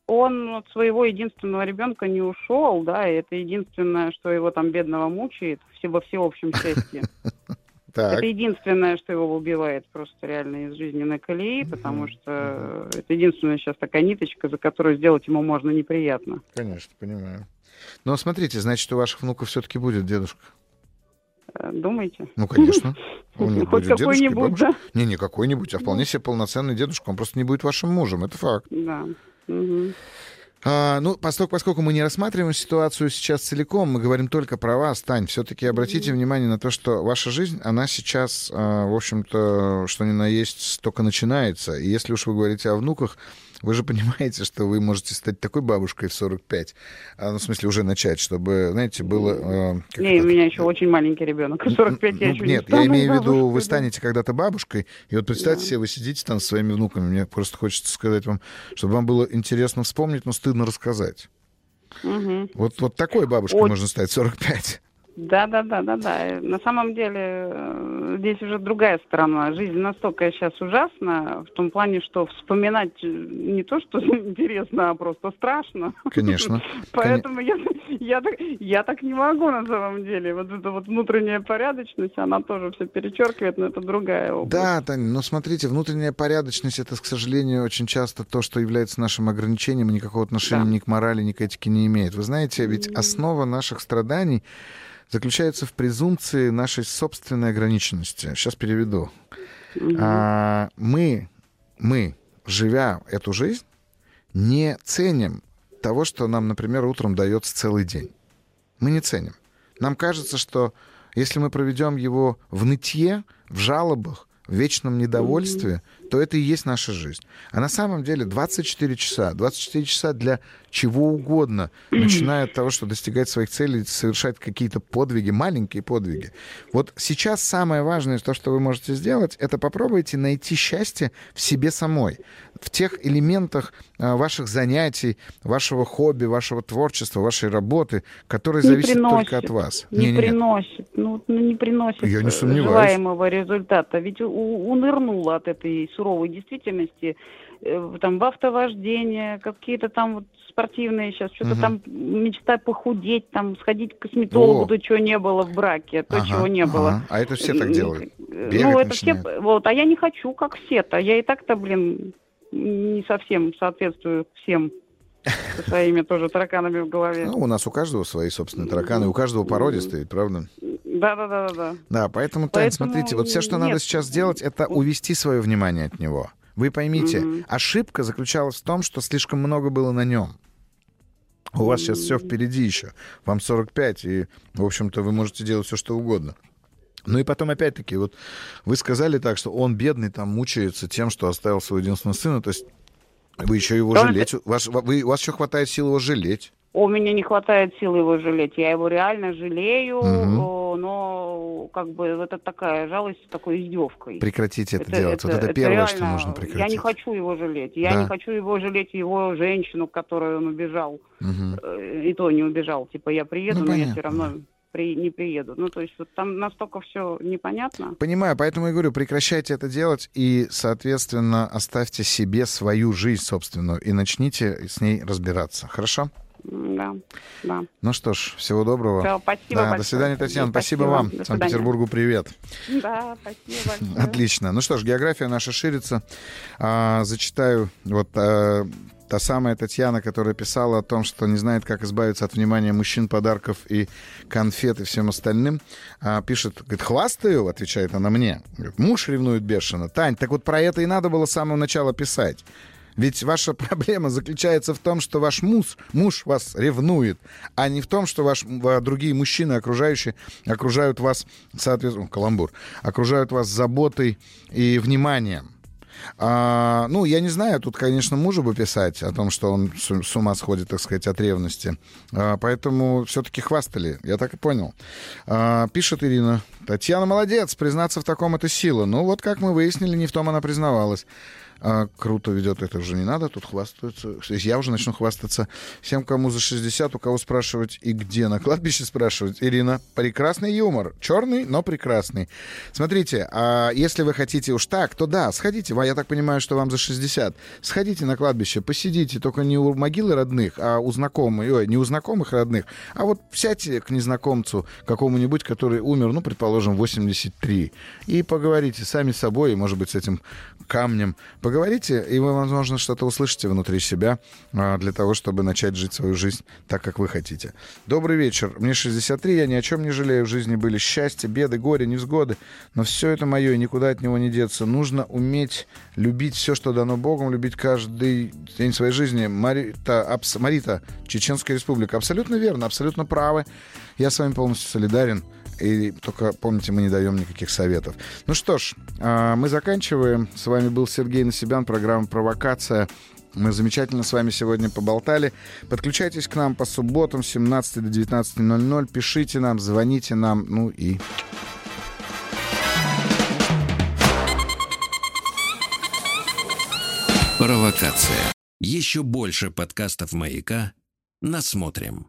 Он от своего единственного ребенка не ушел, да, и это единственное, что его там бедного мучает все- во всеобщем счастье. Так. Это единственное, что его убивает просто реально из жизненной колеи, потому что это единственная сейчас такая ниточка, за которую сделать ему можно неприятно. Конечно, понимаю. Но смотрите, значит, у ваших внуков все-таки будет дедушка. Э, Думаете? Ну, конечно. У них Хоть будет какой-нибудь, да? Не, не какой-нибудь, а вполне себе полноценный дедушка. Он просто не будет вашим мужем, это факт. Да. Мгм. А, ну, поскольку, поскольку мы не рассматриваем ситуацию сейчас целиком, мы говорим только про вас, Тань, все-таки обратите внимание на то, что ваша жизнь, она сейчас, а, в общем-то, что ни на есть, только начинается. И если уж вы говорите о внуках, вы же понимаете, что вы можете стать такой бабушкой в 45, а, ну, в смысле, уже начать, чтобы, знаете, было... как Не, у меня еще очень маленький ребенок. 45 я ну, еще Нет, не я имею в виду, вы станете когда-то бабушкой, и вот представьте себе, вы сидите там со своими внуками, мне просто хочется сказать вам, чтобы вам было интересно вспомнить, но стыдно рассказать. Мгм. Вот, вот такой бабушкой Очень. можно стать 45. Да, да, да, да, да. На самом деле э, здесь уже другая сторона. Жизнь настолько сейчас ужасна, в том плане, что вспоминать э, не то, что интересно, а просто страшно. Конечно. Поэтому я, я, так, я так не могу на самом деле. Вот эта вот внутренняя порядочность, она тоже все перечеркивает, но это другая область. Да, Таня, но смотрите, внутренняя порядочность это, к сожалению, очень часто то, что является нашим ограничением, и никакого отношения Да. ни к морали, ни к этике не имеет. Вы знаете, ведь основа наших страданий заключается в презумпции нашей собственной ограниченности. Сейчас переведу. А, мы, мы, живя эту жизнь, не ценим того, что нам, например, утром дается целый день. Мы не ценим. Нам кажется, что если мы проведем его в нытье, в жалобах, в вечном недовольстве, то это и есть наша жизнь. А на самом деле 24 часа, 24 часа для чего угодно, начиная от того, что достигать своих целей, совершать какие-то подвиги, маленькие подвиги. Вот сейчас самое важное, то, что вы можете сделать, это попробуйте найти счастье в себе самой, в тех элементах а, ваших занятий, вашего хобби, вашего творчества, вашей работы, которые Не зависят только от вас. Не Не-не-не. приносит, ну, ну, не приносит Я не э, сомневаюсь. желаемого результата. Ведь унырнула от этой суровой действительности э, там в автовождение, какие-то там вот спортивные сейчас, что-то Мгм. там мечта похудеть, там сходить к косметологу, О. то, чего не было в браке, то, Ага, чего не было. ага. А это все так делают. э, Бегать Ну, это все, начинают. вот, а я не хочу, как все-то. Я и так-то, блин, не совсем соответствую всем со своими тоже тараканами в голове. Ну, у нас у каждого свои собственные тараканы, у каждого породистые, правда? Да-да-да-да. Да, поэтому, Тань, Поэтому смотрите, вот все, что нет. надо сейчас сделать, это увести свое внимание от него. Вы поймите, Мгм. ошибка заключалась в том, что слишком много было на нем. У вас сейчас все впереди еще. Вам 45, и, в общем-то, вы можете делать все, что угодно. Ну и потом, опять-таки, вот вы сказали так, что он бедный, там, мучается тем, что оставил своего единственного сына, то есть вы еще его Да, жалеть, ваш- вы, у вас еще хватает сил его жалеть. У меня не хватает сил его жалеть. Я его реально жалею, о, но как бы это такая жалость с такой издевкой. Прекратите это, делать. вот это, первое, что реально- нужно прекратить. Я не хочу его жалеть. Я Да. не хочу его жалеть его женщину, к которой он убежал. Э, И то не убежал. Типа я приеду, Ну, но я понятно, все равно при... не приеду. Ну, то есть вот там настолько все непонятно. Понимаю, поэтому я говорю, прекращайте это делать и, соответственно, оставьте себе свою жизнь собственную и начните с ней разбираться. Хорошо? Да, да. Ну что ж, всего доброго. Всё, спасибо Да, большое. до свидания, Татьяна. Спасибо, Спасибо. вам. Санкт-Петербургу привет. Да, спасибо большое. Отлично. Ну что ж, география наша ширится. А, зачитаю вот а, та самая Татьяна, которая писала о том, что не знает, как избавиться от внимания мужчин, подарков и конфет и всем остальным. А, пишет, говорит, хвастаю, отвечает она мне. Говорит, муж ревнует бешено. Тань, так вот про это и надо было с самого начала писать. Ведь ваша проблема заключается в том, что ваш муж, муж вас ревнует, а не в том, что ваш, м, другие мужчины, окружающие, окружают вас, соответственно, каламбур, окружают вас заботой и вниманием. А, ну, я не знаю, тут, конечно, мужу бы писать о том, что он с, с ума сходит, так сказать, от ревности. А, поэтому все-таки хвастали, я так и понял. А, пишет Ирина. Татьяна молодец, признаться в таком это сила. Ну, вот как мы выяснили, не в том она признавалась. А, круто ведет, это уже не надо, тут хвастаются. Я уже начну хвастаться всем, кому за 60, у кого спрашивать и где. На кладбище спрашивать. Ирина, прекрасный юмор. Черный, но прекрасный. Смотрите, а если вы хотите уж так, то да, сходите. Я так понимаю, что вам за 60. Сходите на кладбище, посидите, только не у могилы родных, а у знакомых, ой, не у знакомых родных, а вот сядьте к незнакомцу какому-нибудь, который умер, ну, предположим, 83, и поговорите сами с собой, и, может быть, с этим камнем. Поговорите, и вы, возможно, что-то услышите внутри себя а, для того, чтобы начать жить свою жизнь так, как вы хотите. Добрый вечер. Мне 63, я ни о чем не жалею. В жизни были счастье, беды, горе, невзгоды. Но все это мое, и никуда от него не деться. Нужно уметь любить все, что дано Богом, любить каждый день своей жизни. Марита, абс- Марита Чеченская республика. Абсолютно верно, абсолютно правы. Я с вами полностью солидарен. И только помните, мы не даем никаких советов. Ну что ж, а, мы заканчиваем. С вами был Сергей Насибян, программа «Провокация». Мы замечательно с вами сегодня поболтали. Подключайтесь к нам по субботам с 17 до 19.00. Пишите нам, звоните нам. Ну и Провокация. Еще больше подкастов «Маяка» насмотрим.